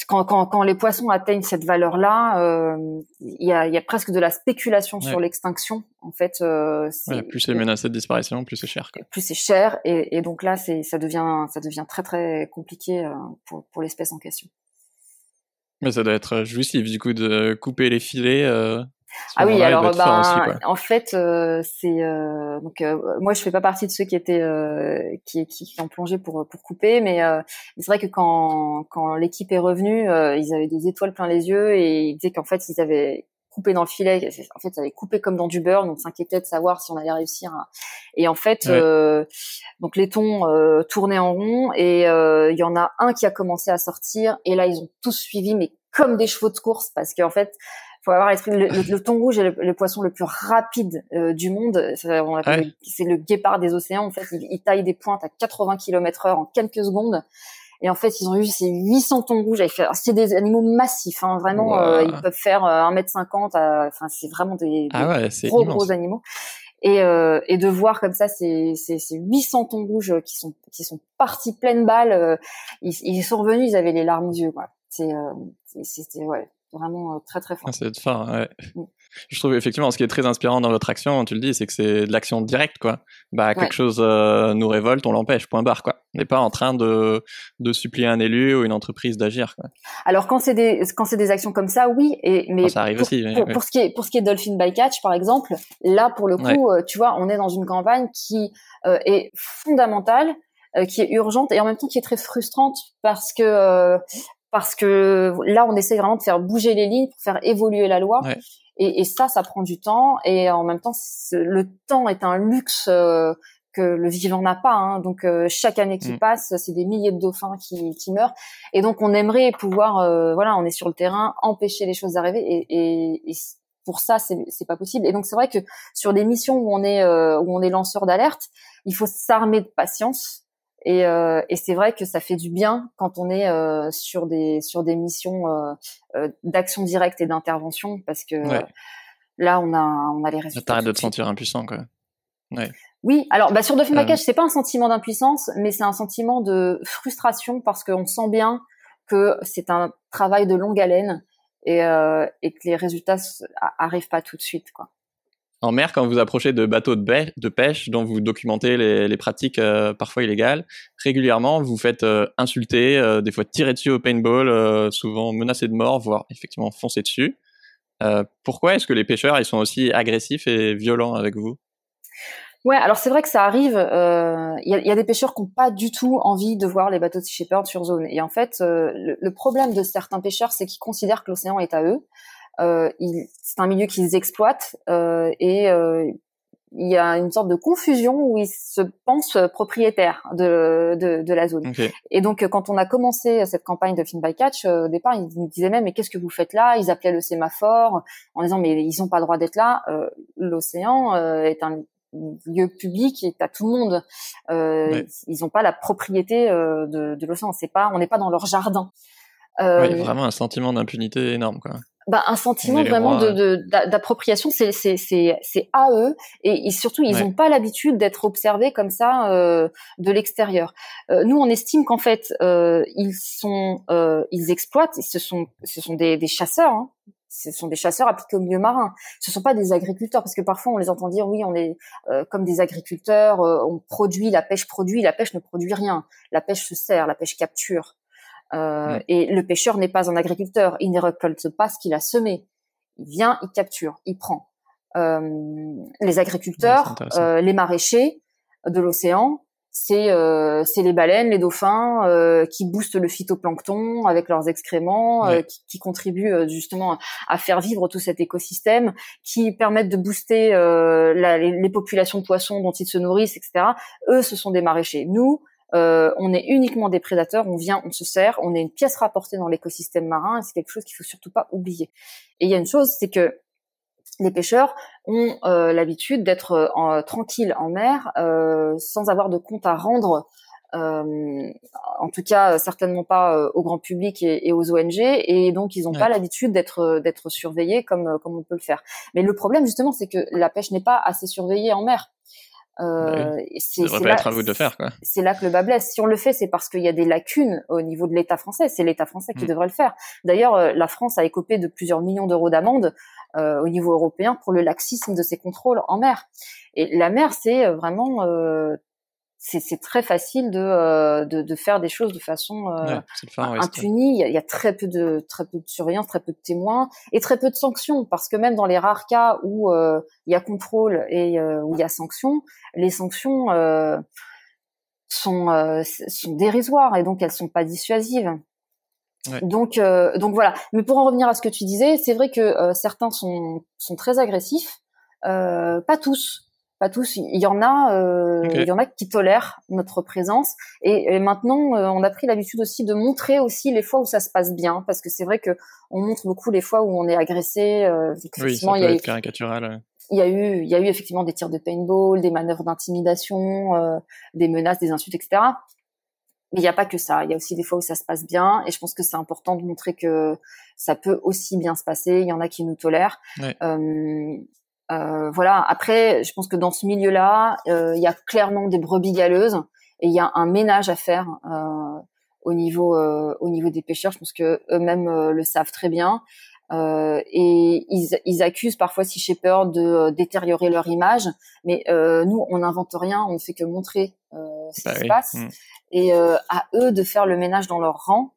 S2: quand, quand, quand, les poissons atteignent cette valeur-là, euh, il y, a, y, a, presque de la spéculation sur l'extinction. En fait, euh,
S1: plus c'est menacé de disparition, plus c'est cher. Quoi.
S2: Plus c'est cher, et, et, donc là, ça devient ça devient très très compliqué euh, pour, pour l'espèce en question.
S1: Mais ça doit être jouissif du coup de couper les filets. Euh,
S2: ah oui, alors bah, en fait, euh, c'est euh, donc euh, moi je fais pas partie de ceux qui étaient qui, qui, ont plongé pour pour couper, mais, c'est vrai que quand quand l'équipe est revenue, ils avaient des étoiles plein les yeux et ils disaient qu'en fait ils avaient coupé dans le filet, en fait, ça avait coupé comme dans du beurre, donc s'inquiétaient de savoir si on allait réussir. Et en fait, donc les thons tournaient en rond et il y en a un qui a commencé à sortir et là ils ont tous suivi, mais comme des chevaux de course, parce qu'en fait, faut avoir l'esprit. Le, le, thon rouge est le, poisson le plus rapide euh, du monde. C'est le guépard des océans. En fait, il, taille des pointes à 80 km/h en quelques secondes. Et en fait, ils ont eu ces 800 thons rouges. C'est des animaux massifs, hein, vraiment. Euh, ils peuvent faire 1m50. Enfin, c'est vraiment des,
S1: ah
S2: gros gros animaux. Et, euh, et de voir comme ça ces, ces, ces 800 thons rouges qui sont qui sont partis pleine balle, ils, ils, sont revenus, ils avaient les larmes aux yeux. Quoi. C'est c'était ouais vraiment euh, très très fort. Ah,
S1: c'est fin, ouais. Mm. Je trouve effectivement ce qui est très inspirant dans votre action, tu le dis, c'est que c'est de l'action directe, quoi. Bah quelque chose euh, nous révolte, on l'empêche, point barre, quoi. On n'est pas en train de de supplier un élu ou une entreprise d'agir, quoi.
S2: Alors quand c'est des quand c'est des actions comme ça, oui, et mais
S1: ça arrive
S2: pour,
S1: aussi.
S2: Pour, ce qui est pour ce qui est Dolphin by Catch, par exemple, là pour le coup, euh, tu vois, on est dans une campagne qui est fondamentale qui est urgente et en même temps qui est très frustrante parce que parce que là, on essaie vraiment de faire bouger les lignes pour faire évoluer la loi. Et, et, ça, ça prend du temps. Et en même temps, le temps est un luxe euh, que le vivant n'a pas. Hein. Donc euh, chaque année qui mm. passe, c'est des milliers de dauphins qui, qui, meurent. Et donc on aimerait pouvoir, euh, voilà, on est sur le terrain, empêcher les choses d'arriver. Et, et, et, pour ça, c'est pas possible. Et donc c'est vrai que sur des missions où on est où on est lanceur d'alerte, il faut s'armer de patience et, euh, et c'est vrai que ça fait du bien quand on est euh, sur des sur des missions euh, euh d'action directe et d'intervention parce que là on a on a les résultats.
S1: T'arrêtes de te sentir impuissant quoi. Ouais.
S2: Oui, alors bah, sur Dolphin Package, c'est pas un sentiment d'impuissance, mais c'est un sentiment de frustration parce qu'on sent bien que c'est un travail de longue haleine et, euh, et que les résultats arrivent pas tout de suite quoi.
S1: En mer, quand vous approchez de bateaux de, pêche dont vous documentez les, pratiques euh, parfois illégales, régulièrement vous faites euh, insulter, euh, des fois tirer dessus au paintball, souvent menacé de mort, voire effectivement foncer dessus. pourquoi est-ce que les pêcheurs ils sont aussi agressifs et violents avec vous?
S2: Ouais, alors c'est vrai que ça arrive. Il y, a, des pêcheurs qui n'ont pas du tout envie de voir les bateaux de Sea Shepherd sur zone. Et en fait, le problème de certains pêcheurs, c'est qu'ils considèrent que l'océan est à eux. Euh, c'est un milieu qu'ils exploitent euh, et euh, il y a une sorte de confusion où ils se pensent propriétaires de, de, de la zone. Et donc, quand on a commencé cette campagne de Fin by Catch, au départ, ils nous disaient même, mais qu'est-ce que vous faites là? Ils appelaient le sémaphore en disant, mais ils n'ont pas le droit d'être là. Euh, L'océan euh, est un lieu public et à tout le monde. Euh, Ils n'ont pas la propriété de, de l'océan. C'est pas, on n'est pas dans leur jardin.
S1: Euh, oui, vraiment un sentiment d'impunité énorme, quoi
S2: bah, un sentiment vraiment de d'appropriation, c'est c'est c'est c'est à eux et, surtout ils n'ont pas l'habitude d'être observés comme ça euh, de l'extérieur. Euh, nous on estime qu'en fait euh, ils sont euh, ils exploitent, ce sont ce sont des, des chasseurs. Hein. Ce sont des chasseurs appliqués au milieu marin. Ce sont pas des agriculteurs parce que parfois on les entend dire oui on est euh, comme des agriculteurs, on produit, la pêche produit, la pêche ne produit rien. La pêche se sert, la pêche capture. Euh, mm. Et le pêcheur n'est pas un agriculteur, il ne récolte pas ce qu'il a semé. Il vient, il capture, il prend. Euh, les agriculteurs, euh, les maraîchers de l'océan, c'est euh, les baleines, les dauphins euh, qui boostent le phytoplancton avec leurs excréments, euh, qui, qui, contribuent justement à faire vivre tout cet écosystème, qui permettent de booster la, les, les, populations de poissons dont ils se nourrissent, etc. Eux, ce sont des maraîchers. Nous, euh, on est uniquement des prédateurs, on vient, on se sert, on est une pièce rapportée dans l'écosystème marin, et c'est quelque chose qu'il faut surtout pas oublier. Et il y a une chose, c'est que les pêcheurs ont euh, l'habitude d'être euh, tranquilles en mer, sans avoir de compte à rendre. en tout cas, certainement pas au grand public et, aux ONG, et donc ils n'ont pas l'habitude d'être d'être surveillés comme comme on peut le faire. Mais le problème justement, c'est que la pêche n'est pas assez surveillée en mer.
S1: Euh, c'est là, être à vous de faire.
S2: C'est là que le bas blesse. Si on le fait, c'est parce qu'il y a des lacunes au niveau de l'État français. C'est l'État français qui mm. devrait le faire. D'ailleurs, euh, la France a écopé de plusieurs millions d'euros d'amende euh, au niveau européen pour le laxisme de ses contrôles en mer. Et la mer, c'est euh, vraiment euh, c'est très facile de, euh, de, de, faire des choses de façon euh, impunie. Il y, a, il y, a, très peu de très peu de surveillance, très peu de témoins et très peu de sanctions parce que même dans les rares cas où euh, il y a contrôle et euh, où il y a sanctions, les sanctions sont sont dérisoires et donc elles sont pas dissuasives. Donc donc voilà. Mais pour en revenir à ce que tu disais, c'est vrai que certains sont sont très agressifs, pas tous pas tous. Il y en a, euh, il y en a qui tolèrent notre présence. Et, maintenant, euh, on a pris l'habitude aussi de montrer aussi les fois où ça se passe bien, parce que c'est vrai que on montre beaucoup les fois où on est agressé.
S1: Euh, oui, ça peut être caricatural.
S2: Il y a eu, il y a eu effectivement des tirs de paintball, des manœuvres d'intimidation, euh, des menaces, des insultes, etc. Mais il n'y a pas que ça. Il y a aussi des fois où ça se passe bien. Et je pense que c'est important de montrer que ça peut aussi bien se passer. Il y en a qui nous tolèrent. Euh, euh, voilà. Après, je pense que dans ce milieu-là, euh, il y a clairement des brebis galeuses et il y a un ménage à faire euh, au niveau euh, au niveau des pêcheurs. Je pense que eux-mêmes euh, le savent très bien. et ils, ils, accusent parfois Sea Shepherd de détériorer leur image, mais nous, on n'invente rien, on ne fait que montrer ce bah qui se passe, mm. et à eux de faire le ménage dans leur rang.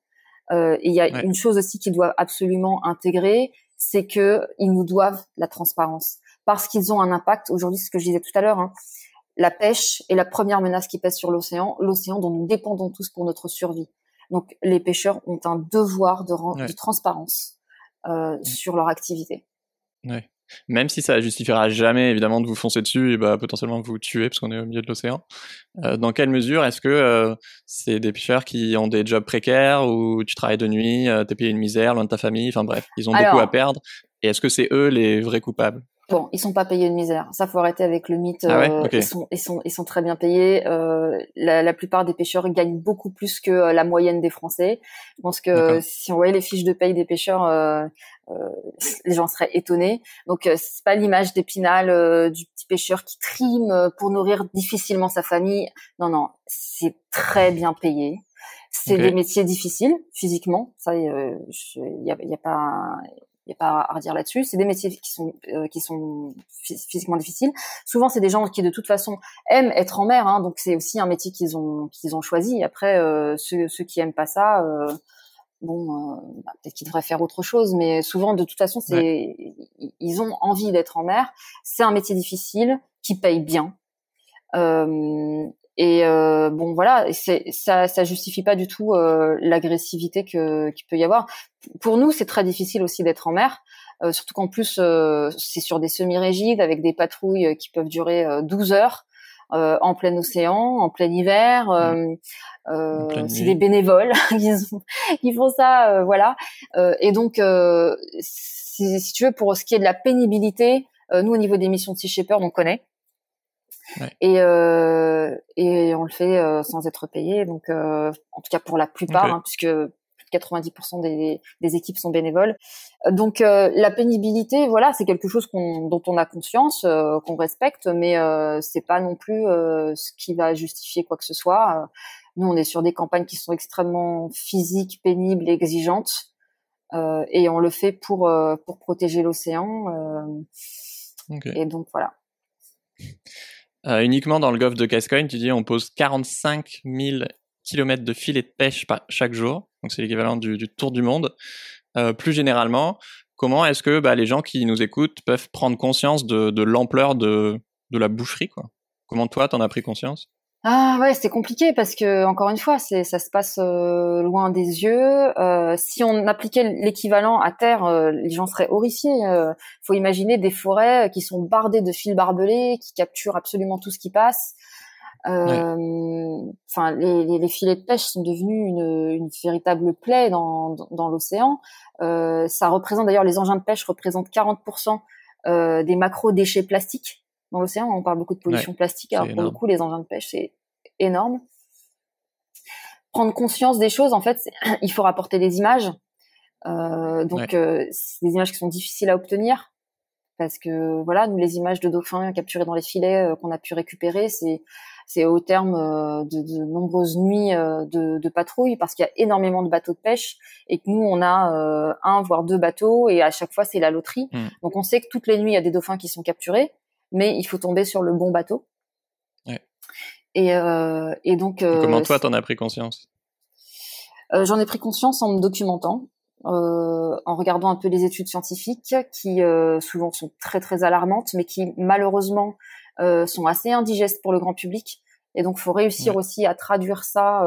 S2: et il y a une chose aussi qu'ils doivent absolument intégrer, c'est que ils nous doivent la transparence parce qu'ils ont un impact. Aujourd'hui, ce que je disais tout à l'heure, hein, la pêche est la première menace qui pèse sur l'océan, l'océan dont nous dépendons tous pour notre survie. Donc, les pêcheurs ont un devoir de, de transparence euh, sur leur activité.
S1: Ouais. Même si ça justifiera jamais évidemment de vous foncer dessus et bah, potentiellement vous tuer parce qu'on est au milieu de l'océan. Euh, dans quelle mesure est-ce que euh, c'est des pêcheurs qui ont des jobs précaires ou tu travailles de nuit, euh, t'es payé une misère loin de ta famille, enfin bref, ils ont beaucoup à perdre. Et est-ce que c'est eux les vrais coupables?
S2: Bon, ils sont pas payés une misère. Ça faut arrêter avec le mythe. Ah euh, ils sont, ils sont, ils sont très bien payés. Euh, la, la, plupart des pêcheurs gagnent beaucoup plus que euh, la moyenne des Français. Je pense que si on voyait les fiches de paye des pêcheurs, euh, euh les gens seraient étonnés. Donc c'est pas l'image d'épinal du petit pêcheur qui trime pour nourrir difficilement sa famille. Non, non, c'est très bien payé. C'est des métiers difficiles physiquement. Ça, il y a, y a pas il n'y a pas à redire là-dessus. C'est des métiers qui sont euh, qui sont physiquement difficiles. Souvent, c'est des gens qui de toute façon aiment être en mer, hein, donc c'est aussi un métier qu'ils ont qu'ils ont choisi. Après, euh, ceux, ceux qui aiment pas ça, euh, bon, bah, peut-être qu'ils devraient faire autre chose, mais souvent, de toute façon, c'est ils ont envie d'être en mer. C'est un métier difficile qui paye bien. Et euh, bon, voilà, ça, ça justifie pas du tout euh, l'agressivité que qu'il peut y avoir. Pour nous, c'est très difficile aussi d'être en mer, euh, surtout qu'en plus euh, c'est sur des semi-rigides avec des patrouilles qui peuvent durer 12 heures en plein océan, en plein hiver. Mmh. c'est des bénévoles qui, font ça, voilà. et donc, si, si, tu veux, pour ce qui est de la pénibilité, nous au niveau des missions de Sea Shepherd, on connaît. Et, euh, et on le fait euh, sans être payé. Donc, euh, en tout cas pour la plupart, hein, puisque 90% des, des, équipes sont bénévoles. Donc la pénibilité, voilà, c'est quelque chose dont on a conscience, qu'on respecte, mais c'est pas non plus ce qui va justifier quoi que ce soit. Nous, on est sur des campagnes qui sont extrêmement physiques, pénibles, exigeantes, et on le fait pour pour protéger l'océan. Et donc voilà.
S1: Euh, uniquement dans le golfe de Gascogne, tu dis on pose 45 000 kilomètres de filets de pêche chaque jour, donc c'est l'équivalent du, du, tour du monde. Euh, plus généralement, comment est-ce que bah, les gens qui nous écoutent peuvent prendre conscience de, de l'ampleur de, de la boucherie quoi? Comment toi, t'en as pris conscience?
S2: Ah ouais, c'est compliqué parce que encore une fois, c'est ça se passe euh, loin des yeux. Euh, si on appliquait l'équivalent à terre, euh, les gens seraient horrifiés. Faut imaginer des forêts qui sont bardées de fils barbelés, qui capturent absolument tout ce qui passe. Enfin, les, les, les, filets de pêche sont devenus une, une véritable plaie dans, dans, dans l'océan. ça représente d'ailleurs les engins de pêche représentent 40% des macro déchets plastiques dans l'océan. On parle beaucoup de pollution plastique. Alors pour le coup, les engins de pêche, c'est énorme. Prendre conscience des choses, en fait, il faut rapporter des images. Euh, donc, euh, c'est des images qui sont difficiles à obtenir parce que voilà, nous les images de dauphins capturés dans les filets euh, qu'on a pu récupérer, c'est c'est au terme de, de, nombreuses nuits de, de patrouille parce qu'il y a énormément de bateaux de pêche et que nous on a un voire deux bateaux et à chaque fois c'est la loterie. Hmm. Donc on sait que toutes les nuits il y a des dauphins qui sont capturés mais il faut tomber sur le bon bateau. Ouais. Et, euh, et donc.
S1: Euh, comment toi t'en as pris conscience?
S2: Euh, J'en ai pris conscience en me documentant, euh, en regardant un peu les études scientifiques qui euh, souvent sont très très alarmantes, mais qui malheureusement euh, sont assez indigestes pour le grand public. Et donc, faut réussir aussi à traduire ça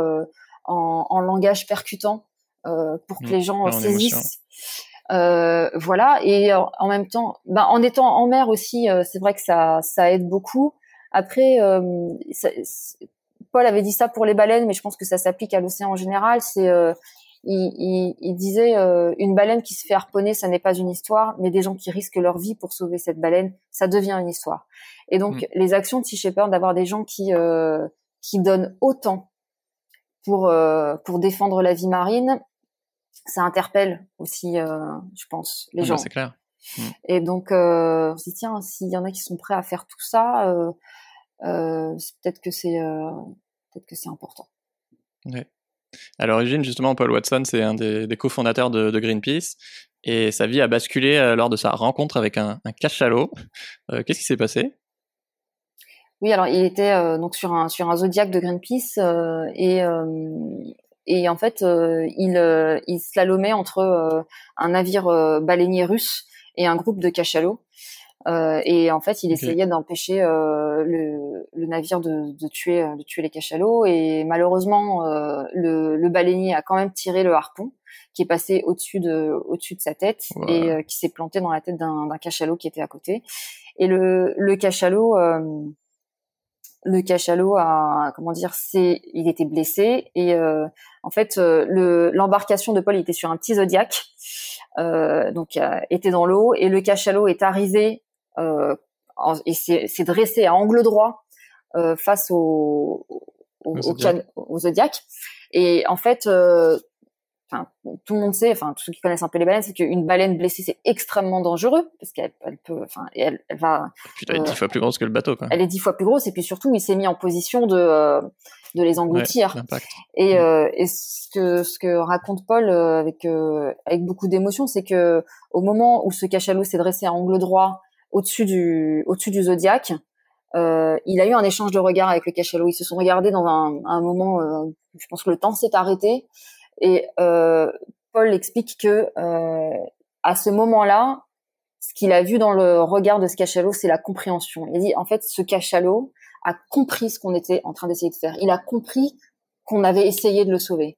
S2: en, en, langage percutant pour que mmh. les gens saisissent. Euh, voilà. Et en même temps, ben, en étant en mer aussi, euh, c'est vrai que ça, ça aide beaucoup. Après, Paul avait dit ça pour les baleines, mais je pense que ça s'applique à l'océan en général. C'est il, il, disait une baleine qui se fait harponner, ça n'est pas une histoire, mais des gens qui risquent leur vie pour sauver cette baleine, ça devient une histoire. Et donc mm. les actions de Sea Shepherd, d'avoir des gens qui qui donnent autant pour euh, pour défendre la vie marine, ça interpelle aussi, euh, je pense, les gens.
S1: C'est clair.
S2: Mm. Et donc, euh, on se dit tiens, s'il y en a qui sont prêts à faire tout ça, euh, peut-être que c'est peut-être que c'est important.
S1: Ouais. À l'origine, justement, Paul Watson, c'est un des, des cofondateurs de, de, Greenpeace, et sa vie a basculé lors de sa rencontre avec un, un cachalot. Qu'est-ce qui s'est passé?
S2: Oui, alors il était euh, donc sur un sur un zodiaque de Greenpeace et et en fait il il slalomait entre un navire baleinier russe et un groupe de cachalots. et en fait, il essayait d'empêcher le, le, navire de, de, tuer de tuer les cachalots. Et malheureusement, le, le, baleinier a quand même tiré le harpon qui est passé au-dessus de au-dessus de sa tête et qui s'est planté dans la tête d'un cachalot qui était à côté. Et le, le cachalot le cachalot a comment dire c'est il était blessé et euh, en fait euh, le l'embarcation de Paul était sur un petit zodiaque euh, donc était dans l'eau et le cachalot est arrivé et s'est dressé à angle droit face au au, au, zodiaque et en fait enfin tout le monde sait, enfin tous ceux qui connaissent un peu les baleines, c'est qu'une baleine blessée c'est extrêmement dangereux parce qu'elle elle peut, enfin elle, elle va.
S1: Putain, elle est dix euh, fois plus grosse que le bateau quoi.
S2: Elle est dix fois plus grosse et puis surtout il s'est mis en position de euh, de les engloutir. et, mm. euh, et ce que ce que raconte Paul avec avec beaucoup d'émotion, c'est que au moment où ce cachalot s'est dressé à angle droit au-dessus du au-dessus du zodiaque, euh, il a eu un échange de regards avec le cachalot. Ils se sont regardés dans un, un moment, euh, je pense que le temps s'est arrêté et euh, Paul explique que euh, à ce moment-là, ce qu'il a vu dans le regard de ce cachalot, c'est la compréhension. Il dit en fait, ce cachalot a compris ce qu'on était en train d'essayer de faire. Il a compris qu'on avait essayé de le sauver.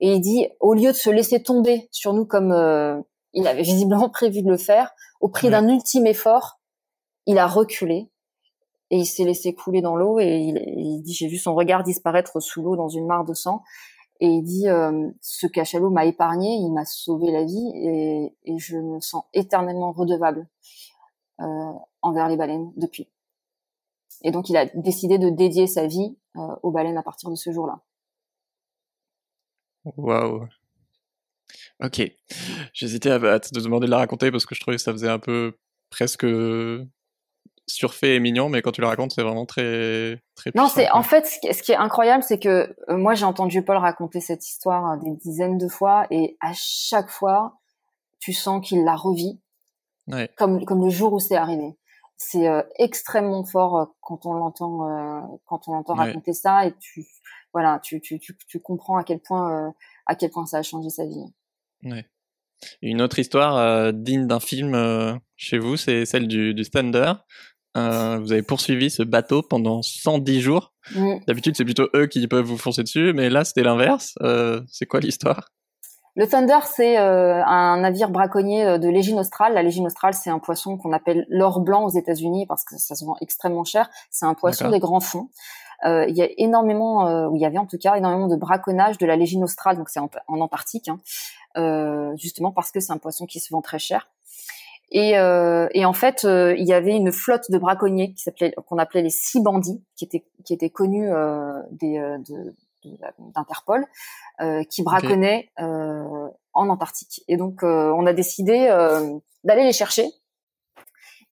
S2: Et il dit, au lieu de se laisser tomber sur nous comme euh, il avait visiblement prévu de le faire, au prix d'un ultime effort, il a reculé et il s'est laissé couler dans l'eau et il, il dit, j'ai vu son regard disparaître sous l'eau dans une mare de sang et il dit euh, ce cachalot m'a épargné, il m'a sauvé la vie et, je me sens éternellement redevable euh, envers les baleines depuis. Et donc il a décidé de dédier sa vie euh, aux baleines à partir de ce jour-là.
S1: Waouh. Ok. J'hésitais à, te demander de la raconter parce que je trouvais que ça faisait un peu presque surfait et mignon, mais quand tu le racontes, c'est vraiment très très.
S2: Non, c'est en fait ce qui, est incroyable, c'est que euh, moi j'ai entendu Paul raconter cette histoire des dizaines de fois, et à chaque fois, tu sens qu'il la revit, ouais. comme comme le jour où c'est arrivé. C'est euh, extrêmement fort euh, quand on l'entend quand on l'entend raconter ça, et tu voilà, tu, tu, tu, tu comprends à quel point à quel point ça a changé sa vie.
S1: Ouais. Une autre histoire digne d'un film chez vous, c'est celle du, du Thunder. Euh, vous avez poursuivi ce bateau pendant 110 jours. D'habitude, c'est plutôt eux qui peuvent vous foncer dessus, mais là, c'était l'inverse. Euh, c'est quoi l'histoire?
S2: Le Thunder, c'est euh, un navire braconnier de l'égine australe. La légine australe, c'est un poisson qu'on appelle l'or blanc aux États-Unis parce que ça se vend extrêmement cher. C'est un poisson des grands fonds. il y a énormément, ou il y avait en tout cas énormément de braconnage de la légine australe, donc c'est en, Antarctique, hein, justement parce que c'est un poisson qui se vend très cher. Et, euh, et, en fait, euh, il y avait une flotte de braconniers qui s'appelait, qu'on appelait les six bandits, qui étaient qui étaient connus euh, des, euh, de, d'Interpol, euh, qui braconnaient en Antarctique. Et donc, on a décidé d'aller les chercher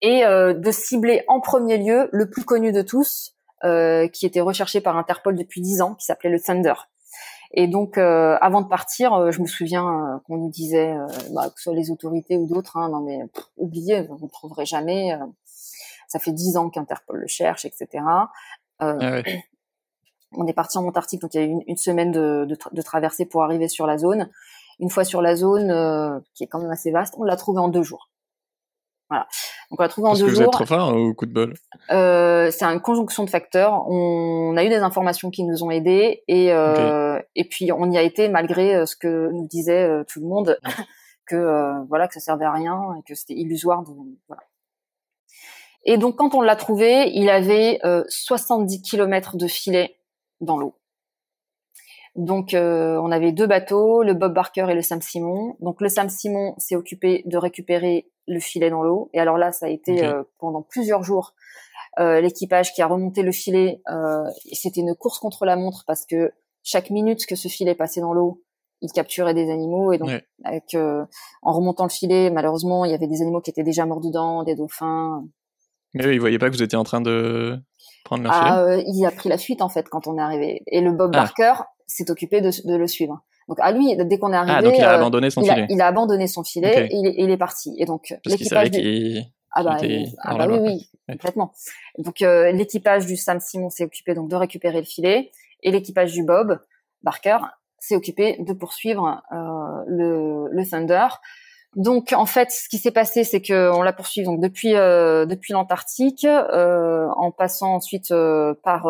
S2: et de cibler en premier lieu le plus connu de tous, qui était recherché par Interpol depuis dix ans, qui s'appelait le Thunder. Et donc, euh, avant de partir, euh, je me souviens euh, qu'on nous disait, bah, que ce soit les autorités ou d'autres, hein, non mais oubliez, vous ne trouverez jamais. ça fait dix ans qu'Interpol le cherche, etc. Ah on est parti en Antarctique, donc il y a eu une, semaine de, de, de, traversée pour arriver sur la zone. Une fois sur la zone, qui est quand même assez vaste, on l'a trouvé en deux jours. Voilà. Donc on l'a trouvé en
S1: Parce
S2: deux
S1: que
S2: jours.
S1: Vous êtes trop fort au coup de bol.
S2: Euh, c'est une conjonction de facteurs. On a eu des informations qui nous ont aidés et euh, et puis on y a été malgré euh, ce que nous disait euh, tout le monde que euh, voilà que ça servait à rien et que c'était illusoire de voilà. Et donc, quand on l'a trouvé, il avait 70 km de filet dans l'eau. Donc, on avait deux bateaux, le Bob Barker et le Sam Simon. Donc, le Sam Simon s'est occupé de récupérer le filet dans l'eau. Et alors là, ça a été pendant plusieurs jours euh, l'équipage qui a remonté le filet. Euh, c'était une course contre la montre parce que chaque minute que ce filet passait dans l'eau, il capturait des animaux et donc avec euh, en remontant le filet, malheureusement, il y avait des animaux qui étaient déjà morts dedans, des dauphins.
S1: Mais oui, il voyait pas que vous étiez en train de prendre leur
S2: ah, filet? il a pris la fuite en fait quand on est arrivé et le Bob ah. Barker s'est occupé de, de, le suivre. Donc à lui, dès qu'on est arrivé,
S1: ah, donc il a abandonné son filet.
S2: il a abandonné son filet et il, il, est parti. Et donc
S1: l'équipage
S2: ah bah, ah bah oui, oui, complètement. Donc euh, l'équipage du Sam Simon s'est occupé donc de récupérer le filet et l'équipage du Bob Barker s'est occupé de poursuivre euh, le, le Thunder. Donc en fait, ce qui s'est passé, c'est que on l'a poursuivi donc depuis euh, depuis l'Antarctique, euh, en passant ensuite euh, par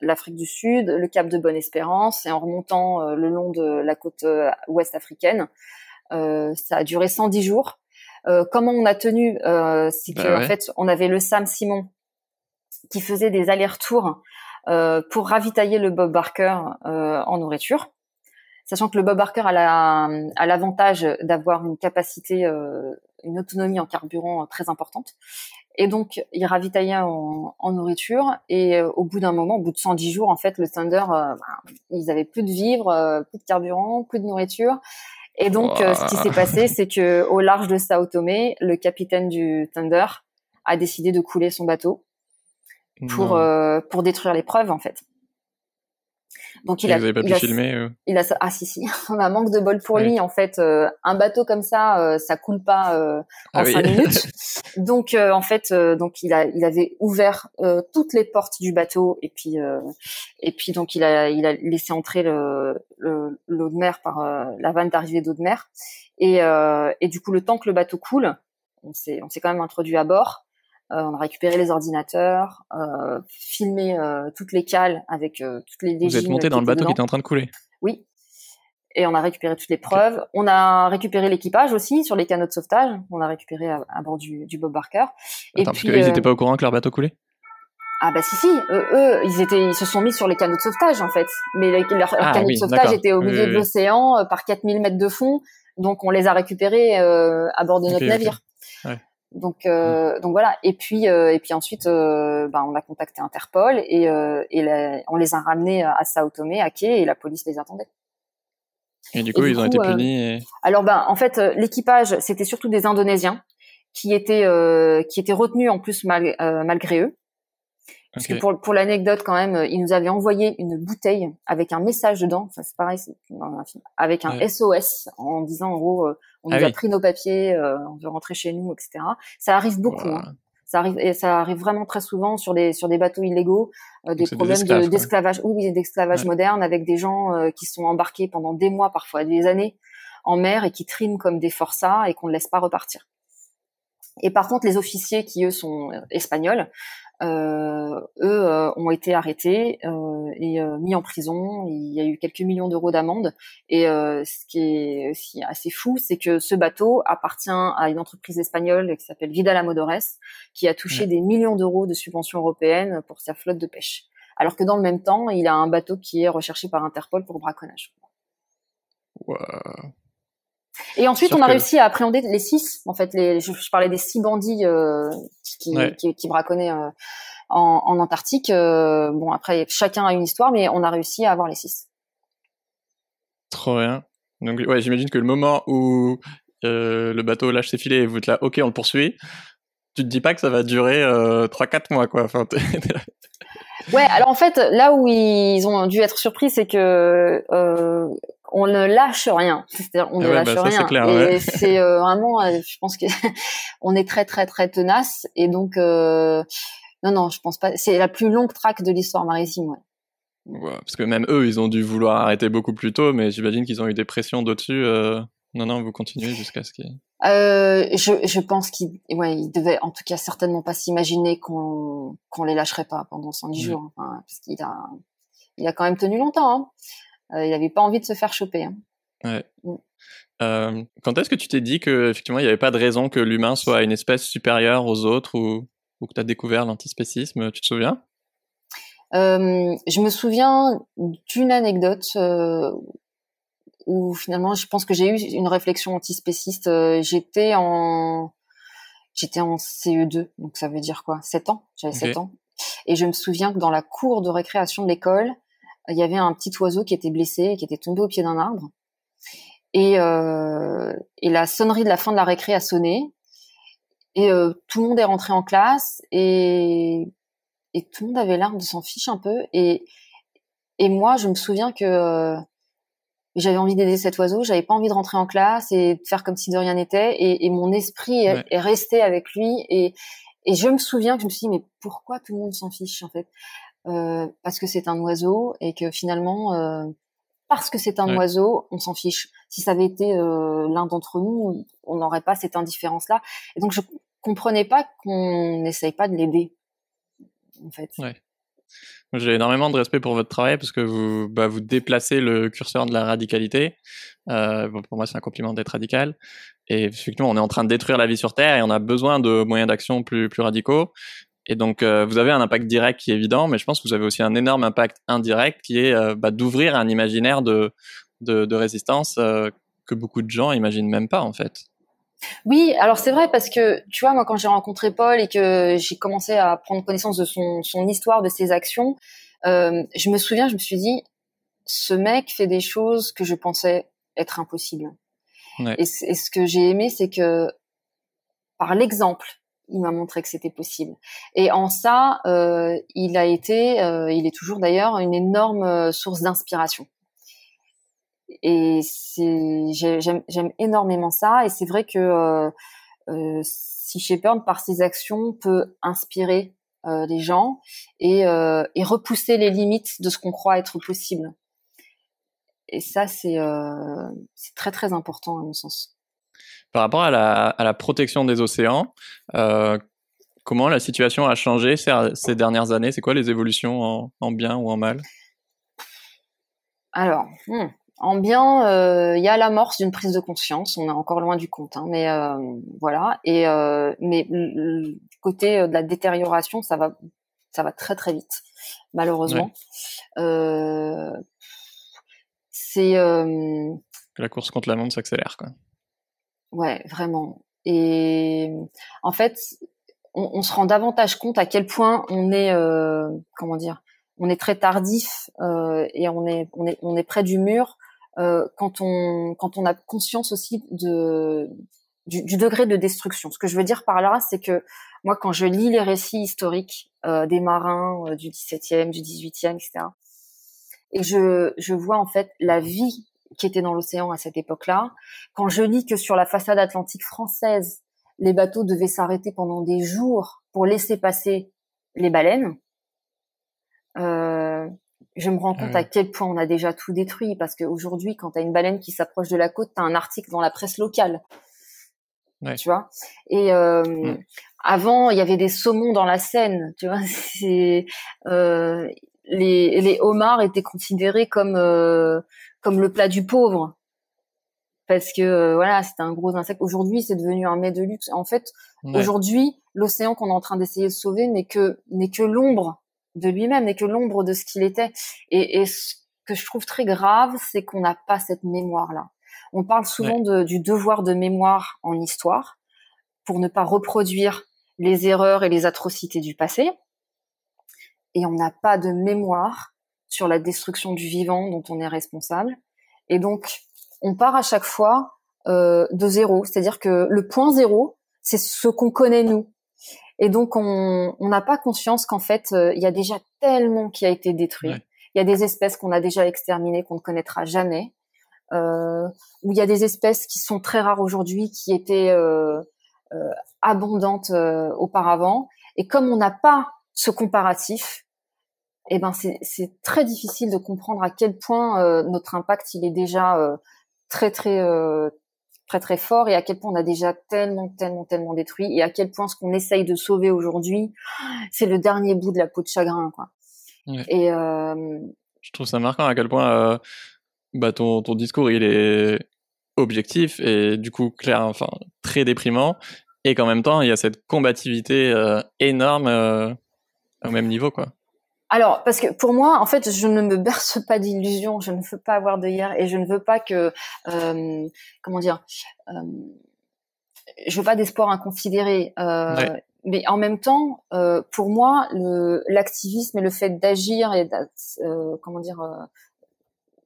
S2: l'Afrique du Sud, le Cap de Bonne-Espérance et en remontant le long de la côte ouest africaine. ça a duré 110 jours. Euh, comment on a tenu, euh, c'est bah que en fait, on avait le Sam Simon qui faisait des allers-retours euh, pour ravitailler le Bob Barker en nourriture, sachant que le Bob Barker a l'avantage d'avoir une capacité, une autonomie en carburant très importante. Et donc, il ravitaillait en, en nourriture. Et au bout d'un moment, au bout de 110 jours, en fait, le Thunder, bah, ils avaient plus de vivres, plus de carburant, plus de nourriture. Et donc, euh, ce qui s'est passé, c'est que au large de Sao Tomé, le capitaine du Thunder a décidé de couler son bateau pour euh, pour détruire les preuves en fait.
S1: Donc il a, pas pu filmer. Euh
S2: Il a ah si si, on a manque de bol pour lui en fait. Euh, un bateau comme ça, euh, ça coule pas en ah cinq minutes. donc en fait, donc il a il avait ouvert toutes les portes du bateau et puis et puis donc il a il a laissé entrer le l'eau de mer par la vanne d'arrivée d'eau de mer et et du coup le temps que le bateau coule, on s'est on s'est quand même introduit à bord. Euh, on a récupéré les ordinateurs, euh, filmé euh, toutes les cales avec toutes les
S1: Vous êtes monté dans le bateau qui était en train de couler
S2: Oui. Et on a récupéré toutes les preuves. On a récupéré l'équipage aussi sur les canaux de sauvetage. On a récupéré à, bord du, du, Bob Barker.
S1: et parce qu'ils n'étaient pas au courant que leur bateau coulait?
S2: Ah bah si si, eux, ils étaient, ils se sont mis sur les canaux de sauvetage en fait, mais leurs ah canaux de sauvetage étaient au milieu de l'océan par 4000 mètres de fond, donc on les a récupérés à bord de notre navire. Ouais. Donc, euh, donc voilà. Et puis, euh, et puis ensuite, euh, ben, on a contacté Interpol et, et on les a ramenés à Sao Tomé, à quai, et la police les attendait.
S1: Et du coup, ils ont été punis.
S2: Alors, ben, en fait, l'équipage, c'était surtout des Indonésiens qui étaient qui étaient retenus en plus mal, malgré eux. Parce que pour, pour l'anecdote quand même, ils nous avaient envoyé une bouteille avec un message dedans. Ça c'est pareil, c'est avec un SOS en disant en gros, euh, on ah nous a pris nos papiers, euh, on veut rentrer chez nous, etc. Ça arrive beaucoup. Hein. Ça arrive et ça arrive vraiment très souvent sur des sur des bateaux illégaux, euh, des problèmes d'esclavage, oui, d'esclavage moderne avec des gens qui sont embarqués pendant des mois, parfois des années, en mer et qui triment comme des forçats et qu'on ne laisse pas repartir. Et par contre, les officiers qui eux sont espagnols, euh, eux euh, ont été arrêtés euh, et mis en prison. Il y a eu quelques millions d'euros d'amende. Et ce qui est aussi assez fou, c'est que ce bateau appartient à une entreprise espagnole qui s'appelle Vidal Amodores, qui a touché des millions d'euros de subventions européennes pour sa flotte de pêche. Alors que dans le même temps, il a un bateau qui est recherché par Interpol pour braconnage.
S1: Wow.
S2: Et ensuite, on a réussi à appréhender les six. En fait, les, je, parlais des six bandits euh, qui, qui, qui, braconnaient euh, en, en, Antarctique. Euh, bon, après, chacun a une histoire, mais on a réussi à avoir les six.
S1: Trop bien. Donc, ouais, j'imagine que le moment où le bateau lâche ses filets et vous êtes là, ok, on le poursuit. Tu te dis pas que ça va durer 3-4 mois, quoi. Enfin,
S2: ouais, alors en fait, là où ils ont dû être surpris, c'est que on ne lâche rien. C'est-à-dire, on ne ah lâche bah, rien. Clair, et c'est euh, vraiment, euh, je pense que on est très très très tenace. Et donc, euh, non non, je pense pas. C'est la plus longue traque de l'histoire maritime. Ouais.
S1: Ouais, parce que même eux, ils ont dû vouloir arrêter beaucoup plus tôt, mais j'imagine qu'ils ont eu des pressions d'au-dessus. Non, non, vous continuez jusqu'à ce qu'il.
S2: Euh, je, je pense ouais, ils devaient, en tout cas, certainement pas s'imaginer qu'on qu'on les lâcherait pas pendant 110 jours, enfin, parce qu'il a, il a quand même tenu longtemps. Hein. Euh, il n'avait pas envie de se faire choper. Hein.
S1: Ouais. Mm. Euh, quand est-ce que tu t'es dit que effectivement il n'y avait pas de raison que l'humain soit une espèce supérieure aux autres ou ou que tu as découvert l'antispécisme, tu te souviens?
S2: Je me souviens d'une anecdote où finalement je pense que j'ai eu une réflexion antispéciste. Euh, j'étais en j'étais en CE2, donc ça veut dire quoi 7 ans, j'avais 7 ans. Et je me souviens que dans la cour de récréation de l'école, il y avait un petit oiseau qui était blessé et qui était tombé au pied d'un arbre. Et, euh, et la sonnerie de la fin de la récré a sonné. Et euh, tout le monde est rentré en classe et, et tout le monde avait l'air de s'en fiche un peu. Et, et moi, je me souviens que j'avais envie d'aider cet oiseau, j'avais pas envie de rentrer en classe et de faire comme si de rien n'était. Et, et, mon esprit est, est, resté avec lui. Et, et je me souviens que je me suis dit, mais pourquoi tout le monde s'en fiche en fait? Euh, Parce que c'est un oiseau et que finalement, euh, parce que c'est un oiseau, on s'en fiche. Si ça avait été euh, l'un d'entre nous, on n'aurait pas cette indifférence-là. Et donc, je comprenais pas qu'on n'essaye pas de l'aider, en fait.
S1: Ouais. J'ai énormément de respect pour votre travail parce que vous, bah, vous déplacez le curseur de la radicalité. Euh, pour moi, c'est un compliment d'être radical. Et effectivement, on est en train de détruire la vie sur Terre et on a besoin de moyens d'action plus, plus radicaux. Et donc, euh, vous avez un impact direct qui est évident, mais je pense que vous avez aussi un énorme impact indirect qui est euh, bah, d'ouvrir un imaginaire de, de, de résistance euh, que beaucoup de gens imaginent même pas, en fait.
S2: Oui, alors c'est vrai parce que tu vois, moi quand j'ai rencontré Paul et que j'ai commencé à prendre connaissance de son, son histoire, de ses actions, euh, je me souviens, je me suis dit, ce mec fait des choses que je pensais être impossibles. Ouais. Et, et, ce que j'ai aimé, c'est que par l'exemple, il m'a montré que c'était possible. Et en ça, euh, il a été, euh, il est toujours d'ailleurs une énorme source d'inspiration. Et j'aime énormément ça. Et c'est vrai que euh, euh, si Shepard, par ses actions, peut inspirer euh, les gens et, et repousser les limites de ce qu'on croit être possible. Et ça, c'est très très important à mon sens.
S1: Par rapport à la, à la protection des océans, comment la situation a changé ces, ces dernières années? C'est quoi les évolutions en, en, bien ou en mal?
S2: Alors, hmm, en bien, il euh, y a l'amorce d'une prise de conscience. On est encore loin du compte, hein, mais euh, voilà. Et euh, mais du côté de la détérioration, ça va, ça va très très vite, malheureusement. Ouais. c'est
S1: la course contre la montre s'accélère, quoi.
S2: Ouais, vraiment. Et en fait, on, on, se rend davantage compte à quel point on est, euh, comment dire, on est très tardif euh, et on est, on est, on est près du mur euh, quand on, quand on a conscience aussi de du, du, degré de destruction. Ce que je veux dire par là, c'est que moi, quand je lis les récits historiques euh, des marins euh, du 17e, du 18e, etc., et je, je vois en fait la vie qui était dans l'océan à cette époque-là. Quand je lis que sur la façade atlantique française, les bateaux devaient s'arrêter pendant des jours pour laisser passer les baleines, euh, je me rends compte à quel point on a déjà tout détruit. Parce qu'aujourd'hui, quand tu as une baleine qui s'approche de la côte, tu as un article dans la presse locale. Ouais. Tu vois? Et euh, mmh. avant, il y avait des saumons dans la Seine. Tu vois C'est euh, les, les homards étaient considérés comme euh, comme le plat du pauvre parce que euh, voilà c'était un gros insecte aujourd'hui c'est devenu un mets de luxe en fait ouais. aujourd'hui l'océan qu'on est en train d'essayer de sauver n'est que n'est que l'ombre de lui-même n'est que l'ombre de ce qu'il était et, et, ce que je trouve très grave c'est qu'on n'a pas cette mémoire là on parle souvent ouais. de, du devoir de mémoire en histoire pour ne pas reproduire les erreurs et les atrocités du passé et on n'a pas de mémoire sur la destruction du vivant dont on est responsable. Et donc, on part à chaque fois euh, de zéro, c'est-à-dire que le point zéro, c'est ce qu'on connaît nous. Et donc, on n'a pas conscience qu'en fait, euh, il y a déjà tellement qui a été détruit. Il ouais. y a des espèces qu'on a déjà exterminées, qu'on ne connaîtra jamais. Euh, où il y a des espèces qui sont très rares aujourd'hui, qui étaient euh, euh abondantes euh, auparavant. Et comme on n'a pas ce comparatif, eh ben c'est très difficile de comprendre à quel point euh, notre impact il est déjà euh, très très euh, très très fort et à quel point on a déjà tellement tellement tellement détruit et à quel point ce qu'on essaye de sauver aujourd'hui c'est le dernier bout de la peau de chagrin quoi.
S1: Ouais. Et je trouve ça marquant à quel point bah ton ton discours il est objectif et du coup clair enfin très déprimant et qu'en même temps, il y a cette combativité énorme au même niveau, quoi.
S2: Alors, parce que pour moi, en fait, je ne me berce pas d'illusions, je ne veux pas avoir de hier et je ne veux pas que, euh, comment dire, euh, je veux pas d'espoir inconsidéré. Euh, Mais en même temps, euh, pour moi, l'activisme et le fait d'agir et euh, comment dire, euh,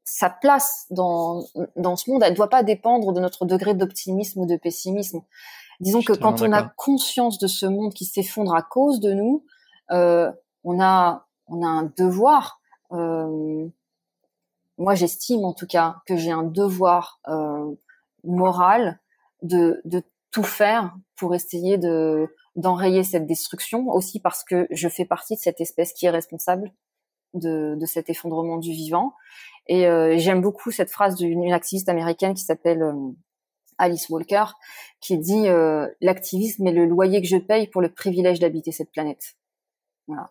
S2: sa place dans dans ce monde, elle ne doit pas dépendre de notre degré d'optimisme ou de pessimisme. Disons que quand on a conscience de ce monde qui s'effondre à cause de nous, euh, on a on a un devoir. Euh, moi, j'estime en tout cas que j'ai un devoir euh, moral de, tout faire pour essayer de d'enrayer cette destruction, aussi parce que je fais partie de cette espèce qui est responsable de, de cet effondrement du vivant. Et euh, j'aime beaucoup cette phrase d'une activiste américaine qui s'appelle euh, Alice Walker, qui dit l'activisme est le loyer que je paye pour le privilège d'habiter cette planète. Voilà.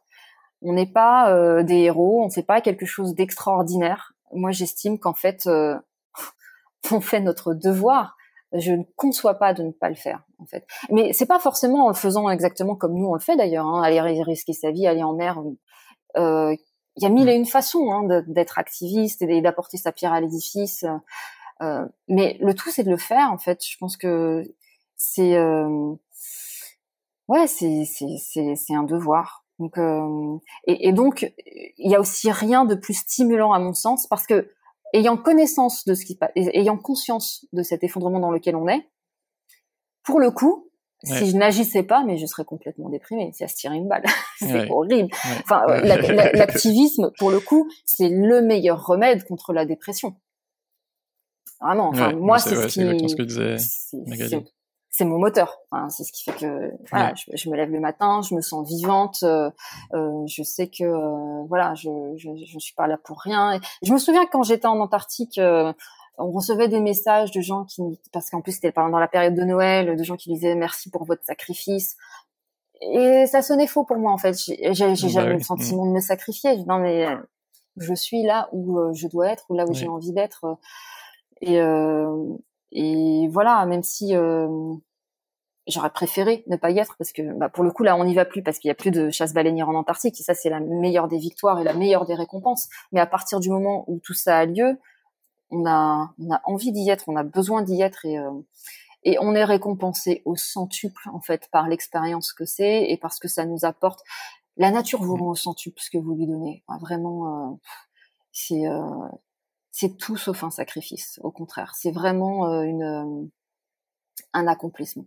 S2: On n'est pas euh, des héros, on ne fait pas quelque chose d'extraordinaire. Moi, j'estime qu'en fait, euh, on fait notre devoir. Je ne conçois pas de ne pas le faire, en fait. Mais c'est pas forcément en le faisant exactement comme nous on le fait d'ailleurs. Hein, aller risquer sa vie, aller en mer. Euh, il y a mille et une façons hein, d'être activiste et d'apporter sa pierre à l'édifice. mais le tout, c'est de le faire. En fait, je pense que c'est ouais, c'est c'est c'est un devoir. Donc, euh, et, et, donc, il y a aussi rien de plus stimulant à mon sens parce que ayant connaissance de ce qui ayant conscience de cet effondrement dans lequel on est, pour le coup, si je n'agissais pas, mais je serais complètement déprimée. C'est à se tirer une balle, c'est horrible. Enfin, l'activisme, pour le coup, c'est le meilleur remède contre la dépression. Vraiment. Enfin, moi, c'est ce qui c'est mon moteur. Enfin, c'est ce qui fait que voilà, je, je, me lève le matin, je me sens vivante. Euh, euh, je sais que euh, voilà, je, je je suis pas là pour rien. Et je me souviens quand j'étais en Antarctique, on recevait des messages de gens qui, parce qu'en plus c'était pendant la période de Noël, de gens qui disaient merci pour votre sacrifice. Et ça sonnait faux pour moi en fait. J'ai bah jamais eu le sentiment de me sacrifier. Non mais je suis là où je dois être, ou là où j'ai envie d'être. Et et voilà, même si j'aurais préféré ne pas y être parce que bah, pour le coup là on n'y va plus parce qu'il y a plus de chasse baleinière en Antarctique. Et ça c'est la meilleure des victoires et la meilleure des récompenses. Mais à partir du moment où tout ça a lieu on a on a envie d'y être on a besoin d'y être et euh, et on est récompensé au centuple en fait par l'expérience que c'est et parce que ça nous apporte la nature vous rend au centuple ce que vous lui donnez. Vraiment euh, c'est euh, c'est tout sauf un sacrifice au contraire c'est vraiment euh, une un accomplissement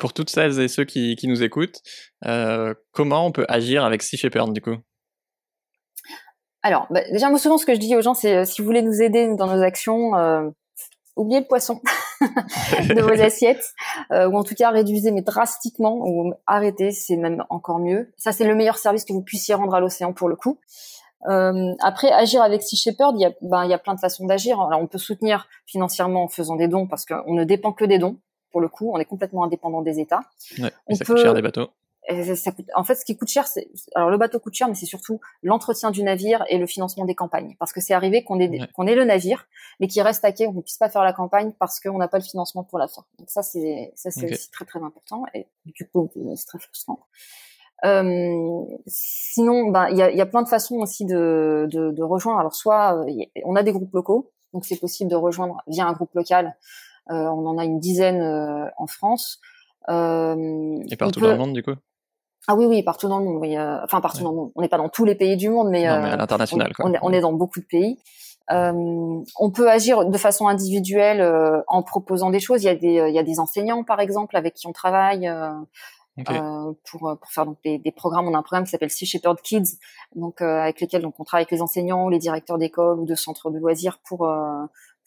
S1: pour toutes celles et ceux qui, nous écoutent, euh, comment on peut agir avec Sea Shepherd du coup?
S2: Alors, bah, déjà, moi souvent ce que je dis aux gens, c'est euh, si vous voulez nous aider dans nos actions, euh, oubliez le poisson de vos assiettes, ou en tout cas réduisez mais drastiquement, ou arrêtez, c'est même encore mieux. Ça, c'est le meilleur service que vous puissiez rendre à l'océan pour le coup. Après, agir avec Sea Shepherd, il y a, ben, il y a plein de façons d'agir. Alors, on peut soutenir financièrement en faisant des dons parce qu'on ne dépend que des dons pour le coup, on est complètement indépendant des États.
S1: Ouais, ça coûte cher des bateaux.
S2: Ça coûte, en fait, ce qui coûte cher, c'est alors le bateau coûte cher, mais c'est surtout l'entretien du navire et le financement des campagnes. Parce que c'est arrivé qu'on ait qu'on ait le navire, mais qu'il reste à quai, on ne puisse pas faire la campagne parce qu'on n'a pas le financement pour la faire. Donc ça, c'est ça c'est aussi très très important et du coup c'est très frustrant. Euh, sinon, ben il y a, y a plein de façons aussi de, de, de rejoindre. Alors soit euh, on a des groupes locaux, donc c'est possible de rejoindre via un groupe local euh, on en a une dizaine euh, en France.
S1: Euh, Et partout dans le monde, du coup?
S2: Ah oui, oui, partout dans le monde. Oui. enfin, partout dans le monde. On n'est pas dans tous les pays du monde, mais,
S1: à l'international.
S2: On, on, est dans beaucoup de pays. Euh, on peut agir de façon individuelle euh, en proposant des choses. Il y a des, il y a des enseignants, par exemple, avec qui on travaille euh, pour, pour faire donc des, des, programmes. On a un programme qui s'appelle Sea Shepherd Kids, donc avec lesquels donc on travaille avec les enseignants, les directeurs d'école ou de centres de loisirs pour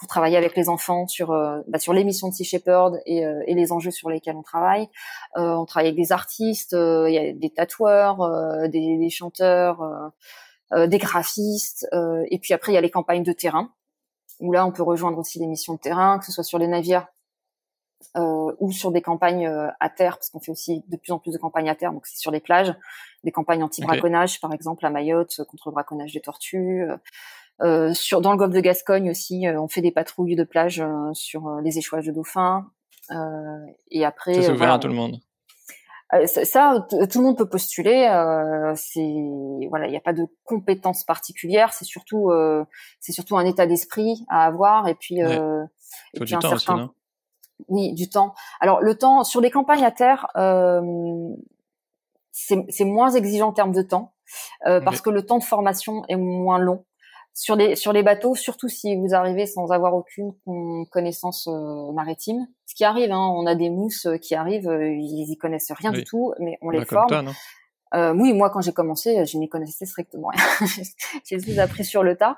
S2: pour travailler avec les enfants sur euh, bah, sur l'émission de Sea Shepherd et, euh, et, les enjeux sur lesquels on travaille. Euh, on travaille avec des artistes, il y a des tatoueurs, des, des, chanteurs, des graphistes, et puis après il y a les campagnes de terrain où là on peut rejoindre aussi les missions de terrain, que ce soit sur les navires euh, ou sur des campagnes à terre, parce qu'on fait aussi de plus en plus de campagnes à terre, donc c'est sur les plages, des campagnes anti-braconnage, par exemple à Mayotte, contre le braconnage des tortues. Euh, sur dans le golfe de Gascogne aussi, euh, on fait des patrouilles de plage euh, sur les échouages de dauphins. et après,
S1: c'est ouvert à tout le monde.
S2: Ça, tout le monde peut postuler. c'est voilà, il n'y a pas de compétences particulières. C'est surtout, c'est surtout un état d'esprit à avoir et puis,
S1: ouais. et puis un certain. Aussi,
S2: oui, du temps. Alors le temps sur les campagnes à terre, euh, c'est moins exigeant en termes de temps euh, parce que le temps de formation est moins long. Sur les sur les bateaux, surtout si vous arrivez sans avoir aucune connaissance euh, maritime, ce qui arrive, hein, on a des mousses qui arrivent, ils y connaissent rien du tout, mais on les forme. Toi, euh, oui, moi, quand j'ai commencé, je n'y connaissais strictement rien. j'ai tout appris sur le tas.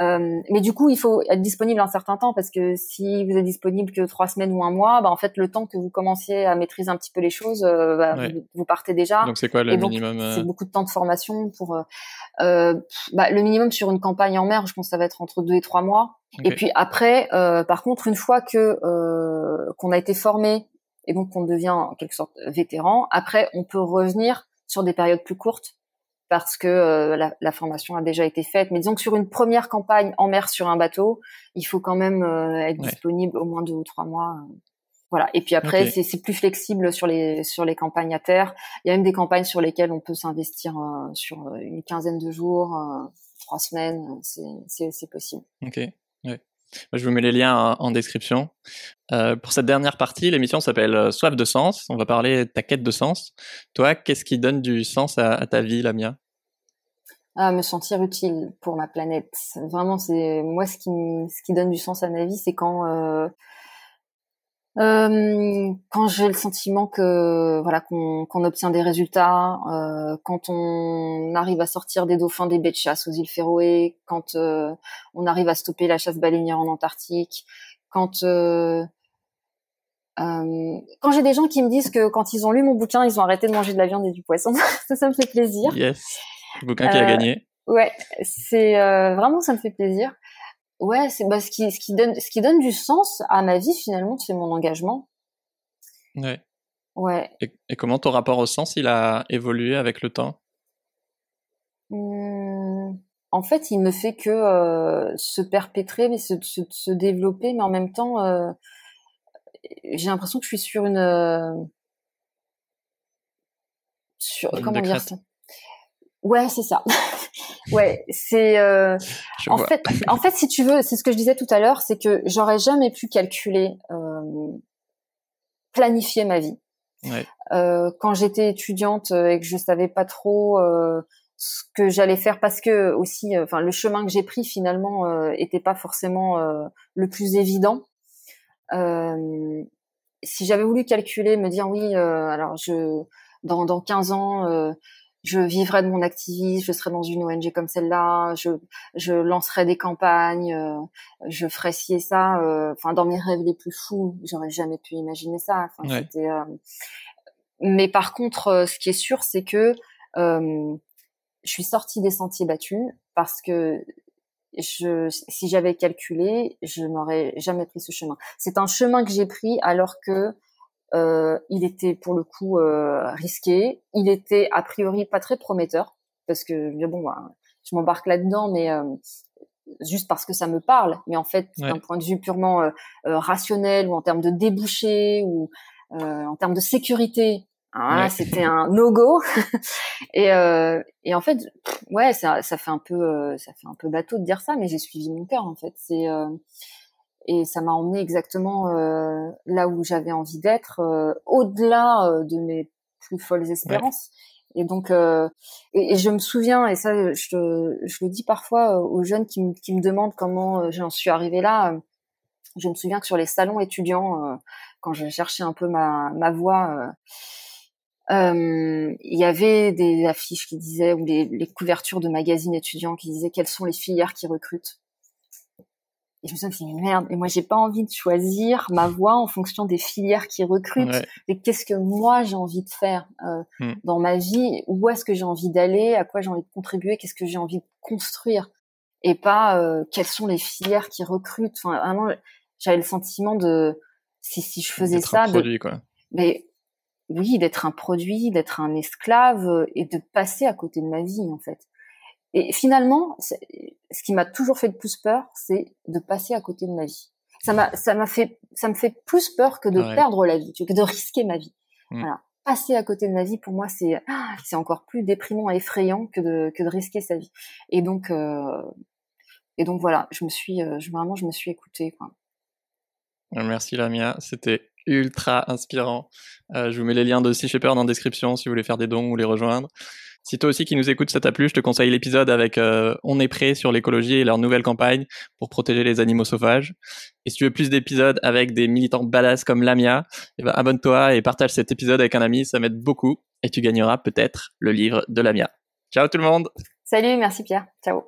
S2: Euh, mais du coup, il faut être disponible un certain temps parce que si vous êtes disponible que trois semaines ou un mois, bah, en fait, le temps que vous commenciez à maîtriser un petit peu les choses, euh, bah, vous, partez déjà.
S1: Donc, c'est quoi le minimum
S2: C'est beaucoup de temps de formation pour. Euh, bah, le minimum sur une campagne en mer, je pense que ça va être entre deux et trois mois. Et puis après, par contre, une fois que qu'on a été formé et donc qu'on devient en quelque sorte vétéran, après, on peut revenir sur des périodes plus courtes parce que euh, la, la, formation a déjà été faite. Mais disons que sur une première campagne en mer sur un bateau, il faut quand même euh, être disponible au moins deux ou trois mois. Euh. Voilà. Et puis après, c'est plus flexible sur les sur les campagnes à terre. Il y a même des campagnes sur lesquelles on peut s'investir sur une quinzaine de jours, trois semaines. C'est possible.
S1: Ok. Ouais. Je vous mets les liens en description. Euh, pour cette dernière partie, l'émission s'appelle euh, Soif de sens. On va parler de ta quête de sens. Toi, qu'est-ce qui donne du sens à, ta vie, Lamia?
S2: Ah, me sentir utile pour ma planète. Vraiment, c'est moi ce qui ce qui donne du sens à ma vie, c'est quand euh, euh, quand j'ai le sentiment que voilà qu'on qu'on obtient des résultats, euh, quand on arrive à sortir des dauphins des baies de chasse aux îles Féroé, quand euh, on arrive à stopper la chasse baleinière en Antarctique, quand euh, euh, quand j'ai des gens qui me disent que quand ils ont lu mon bouquin, ils ont arrêté de manger de la viande et du poisson, ça, ça me fait plaisir.
S1: Yes, le bouquin qui a gagné.
S2: Ouais, c'est vraiment ça me fait plaisir. Ouais, c'est bah, ce qui ce qui donne ce qui donne du sens à ma vie finalement, c'est mon engagement.
S1: Ouais.
S2: Ouais.
S1: Et, comment ton rapport au sens il a évolué avec le temps?
S2: Mmh, En fait, il me fait que euh, se perpétrer, mais se, se, développer, mais en même temps, euh, j'ai l'impression que je suis sur une euh, sur comment dire ça Ouais, c'est ça. ouais, c'est euh, en fait, en fait, si tu veux, c'est ce que je disais tout à l'heure, c'est que j'aurais jamais pu calculer, euh, planifier ma vie.
S1: Ouais.
S2: Euh, quand j'étais étudiante et que je savais pas trop euh, ce que j'allais faire, parce que aussi, euh, enfin, le chemin que j'ai pris finalement euh, était pas forcément le plus évident. si j'avais voulu calculer, me dire oui, alors je dans dans 15 ans je vivrais de mon activisme, je serais dans une ONG comme celle-là, je, je lancerais des campagnes, euh, je ferais ci et ça. Euh, enfin, dans mes rêves les plus fous, j'aurais jamais pu imaginer ça. Euh, mais par contre, ce qui est sûr, c'est que je suis sortie des sentiers battus parce que je, si j'avais calculé, je n'aurais jamais pris ce chemin. C'est un chemin que j'ai pris alors que euh, il était pour le coup euh, risqué. Il était a priori pas très prometteur parce que bon, bah, je m'embarque là-dedans, mais euh, juste parce que ça me parle. Mais en fait, d'un point de vue purement euh, rationnel ou en termes de débouchés ou en termes de sécurité, hein, c'était un no-go. et, et en fait, ouais, ça, ça fait un peu, ça fait un peu bateau de dire ça, mais j'ai suivi mon cœur en fait. C'est et ça m'a emmené exactement euh, là où j'avais envie d'être, euh, au-delà euh, de mes plus folles espérances. Et donc, et, et, je me souviens, et ça, je, je le dis parfois aux jeunes qui, me, qui me demandent comment j'en suis arrivée là. je me souviens que sur les salons étudiants, quand je cherchais un peu ma, ma voie, il y avait des affiches qui disaient ou les, les couvertures de magazines étudiants qui disaient quelles sont les filières qui recrutent? Et je me suis dit, merde, et moi, j'ai pas envie de choisir ma voie en fonction des filières qui recrutent. Et qu'est-ce que moi, j'ai envie de faire euh, hmm. dans ma vie? Où est-ce que j'ai envie d'aller? À quoi j'ai envie de contribuer? Qu'est-ce que j'ai envie de construire? Et pas euh, quelles sont les filières qui recrutent? Enfin, vraiment, j'avais le sentiment de, si, si je faisais ça...
S1: Un produit, quoi.
S2: Mais oui, d'être un produit, d'être un esclave euh, et de passer à côté de ma vie, en fait. Et finalement, ce qui m'a toujours fait le plus peur, c'est de passer à côté de ma vie. Ça m'a, ça m'a fait, ça me fait plus peur que de perdre la vie, que de risquer ma vie. Mm. Voilà. Passer à côté de ma vie, pour moi, c'est ah, c'est encore plus déprimant et effrayant que de que de risquer sa vie. Et donc euh, et donc voilà, je me suis euh, je, vraiment je me suis écoutée. Quoi.
S1: Merci Lamia, c'était ultra inspirant. Euh, je vous mets les liens de Sea Shepherd en description si vous voulez faire des dons ou les rejoindre. Si toi aussi qui nous écoutes ça t'a plu, je te conseille l'épisode avec euh, On est prêt sur l'écologie et leur nouvelle campagne pour protéger les animaux sauvages. Et si tu veux plus d'épisodes avec des militants badass comme Lamia, eh ben abonne-toi et partage cet épisode avec un ami, ça m'aide beaucoup et tu gagneras peut-être le livre de Lamia. Ciao tout le monde.
S2: Salut, merci Pierre. Ciao.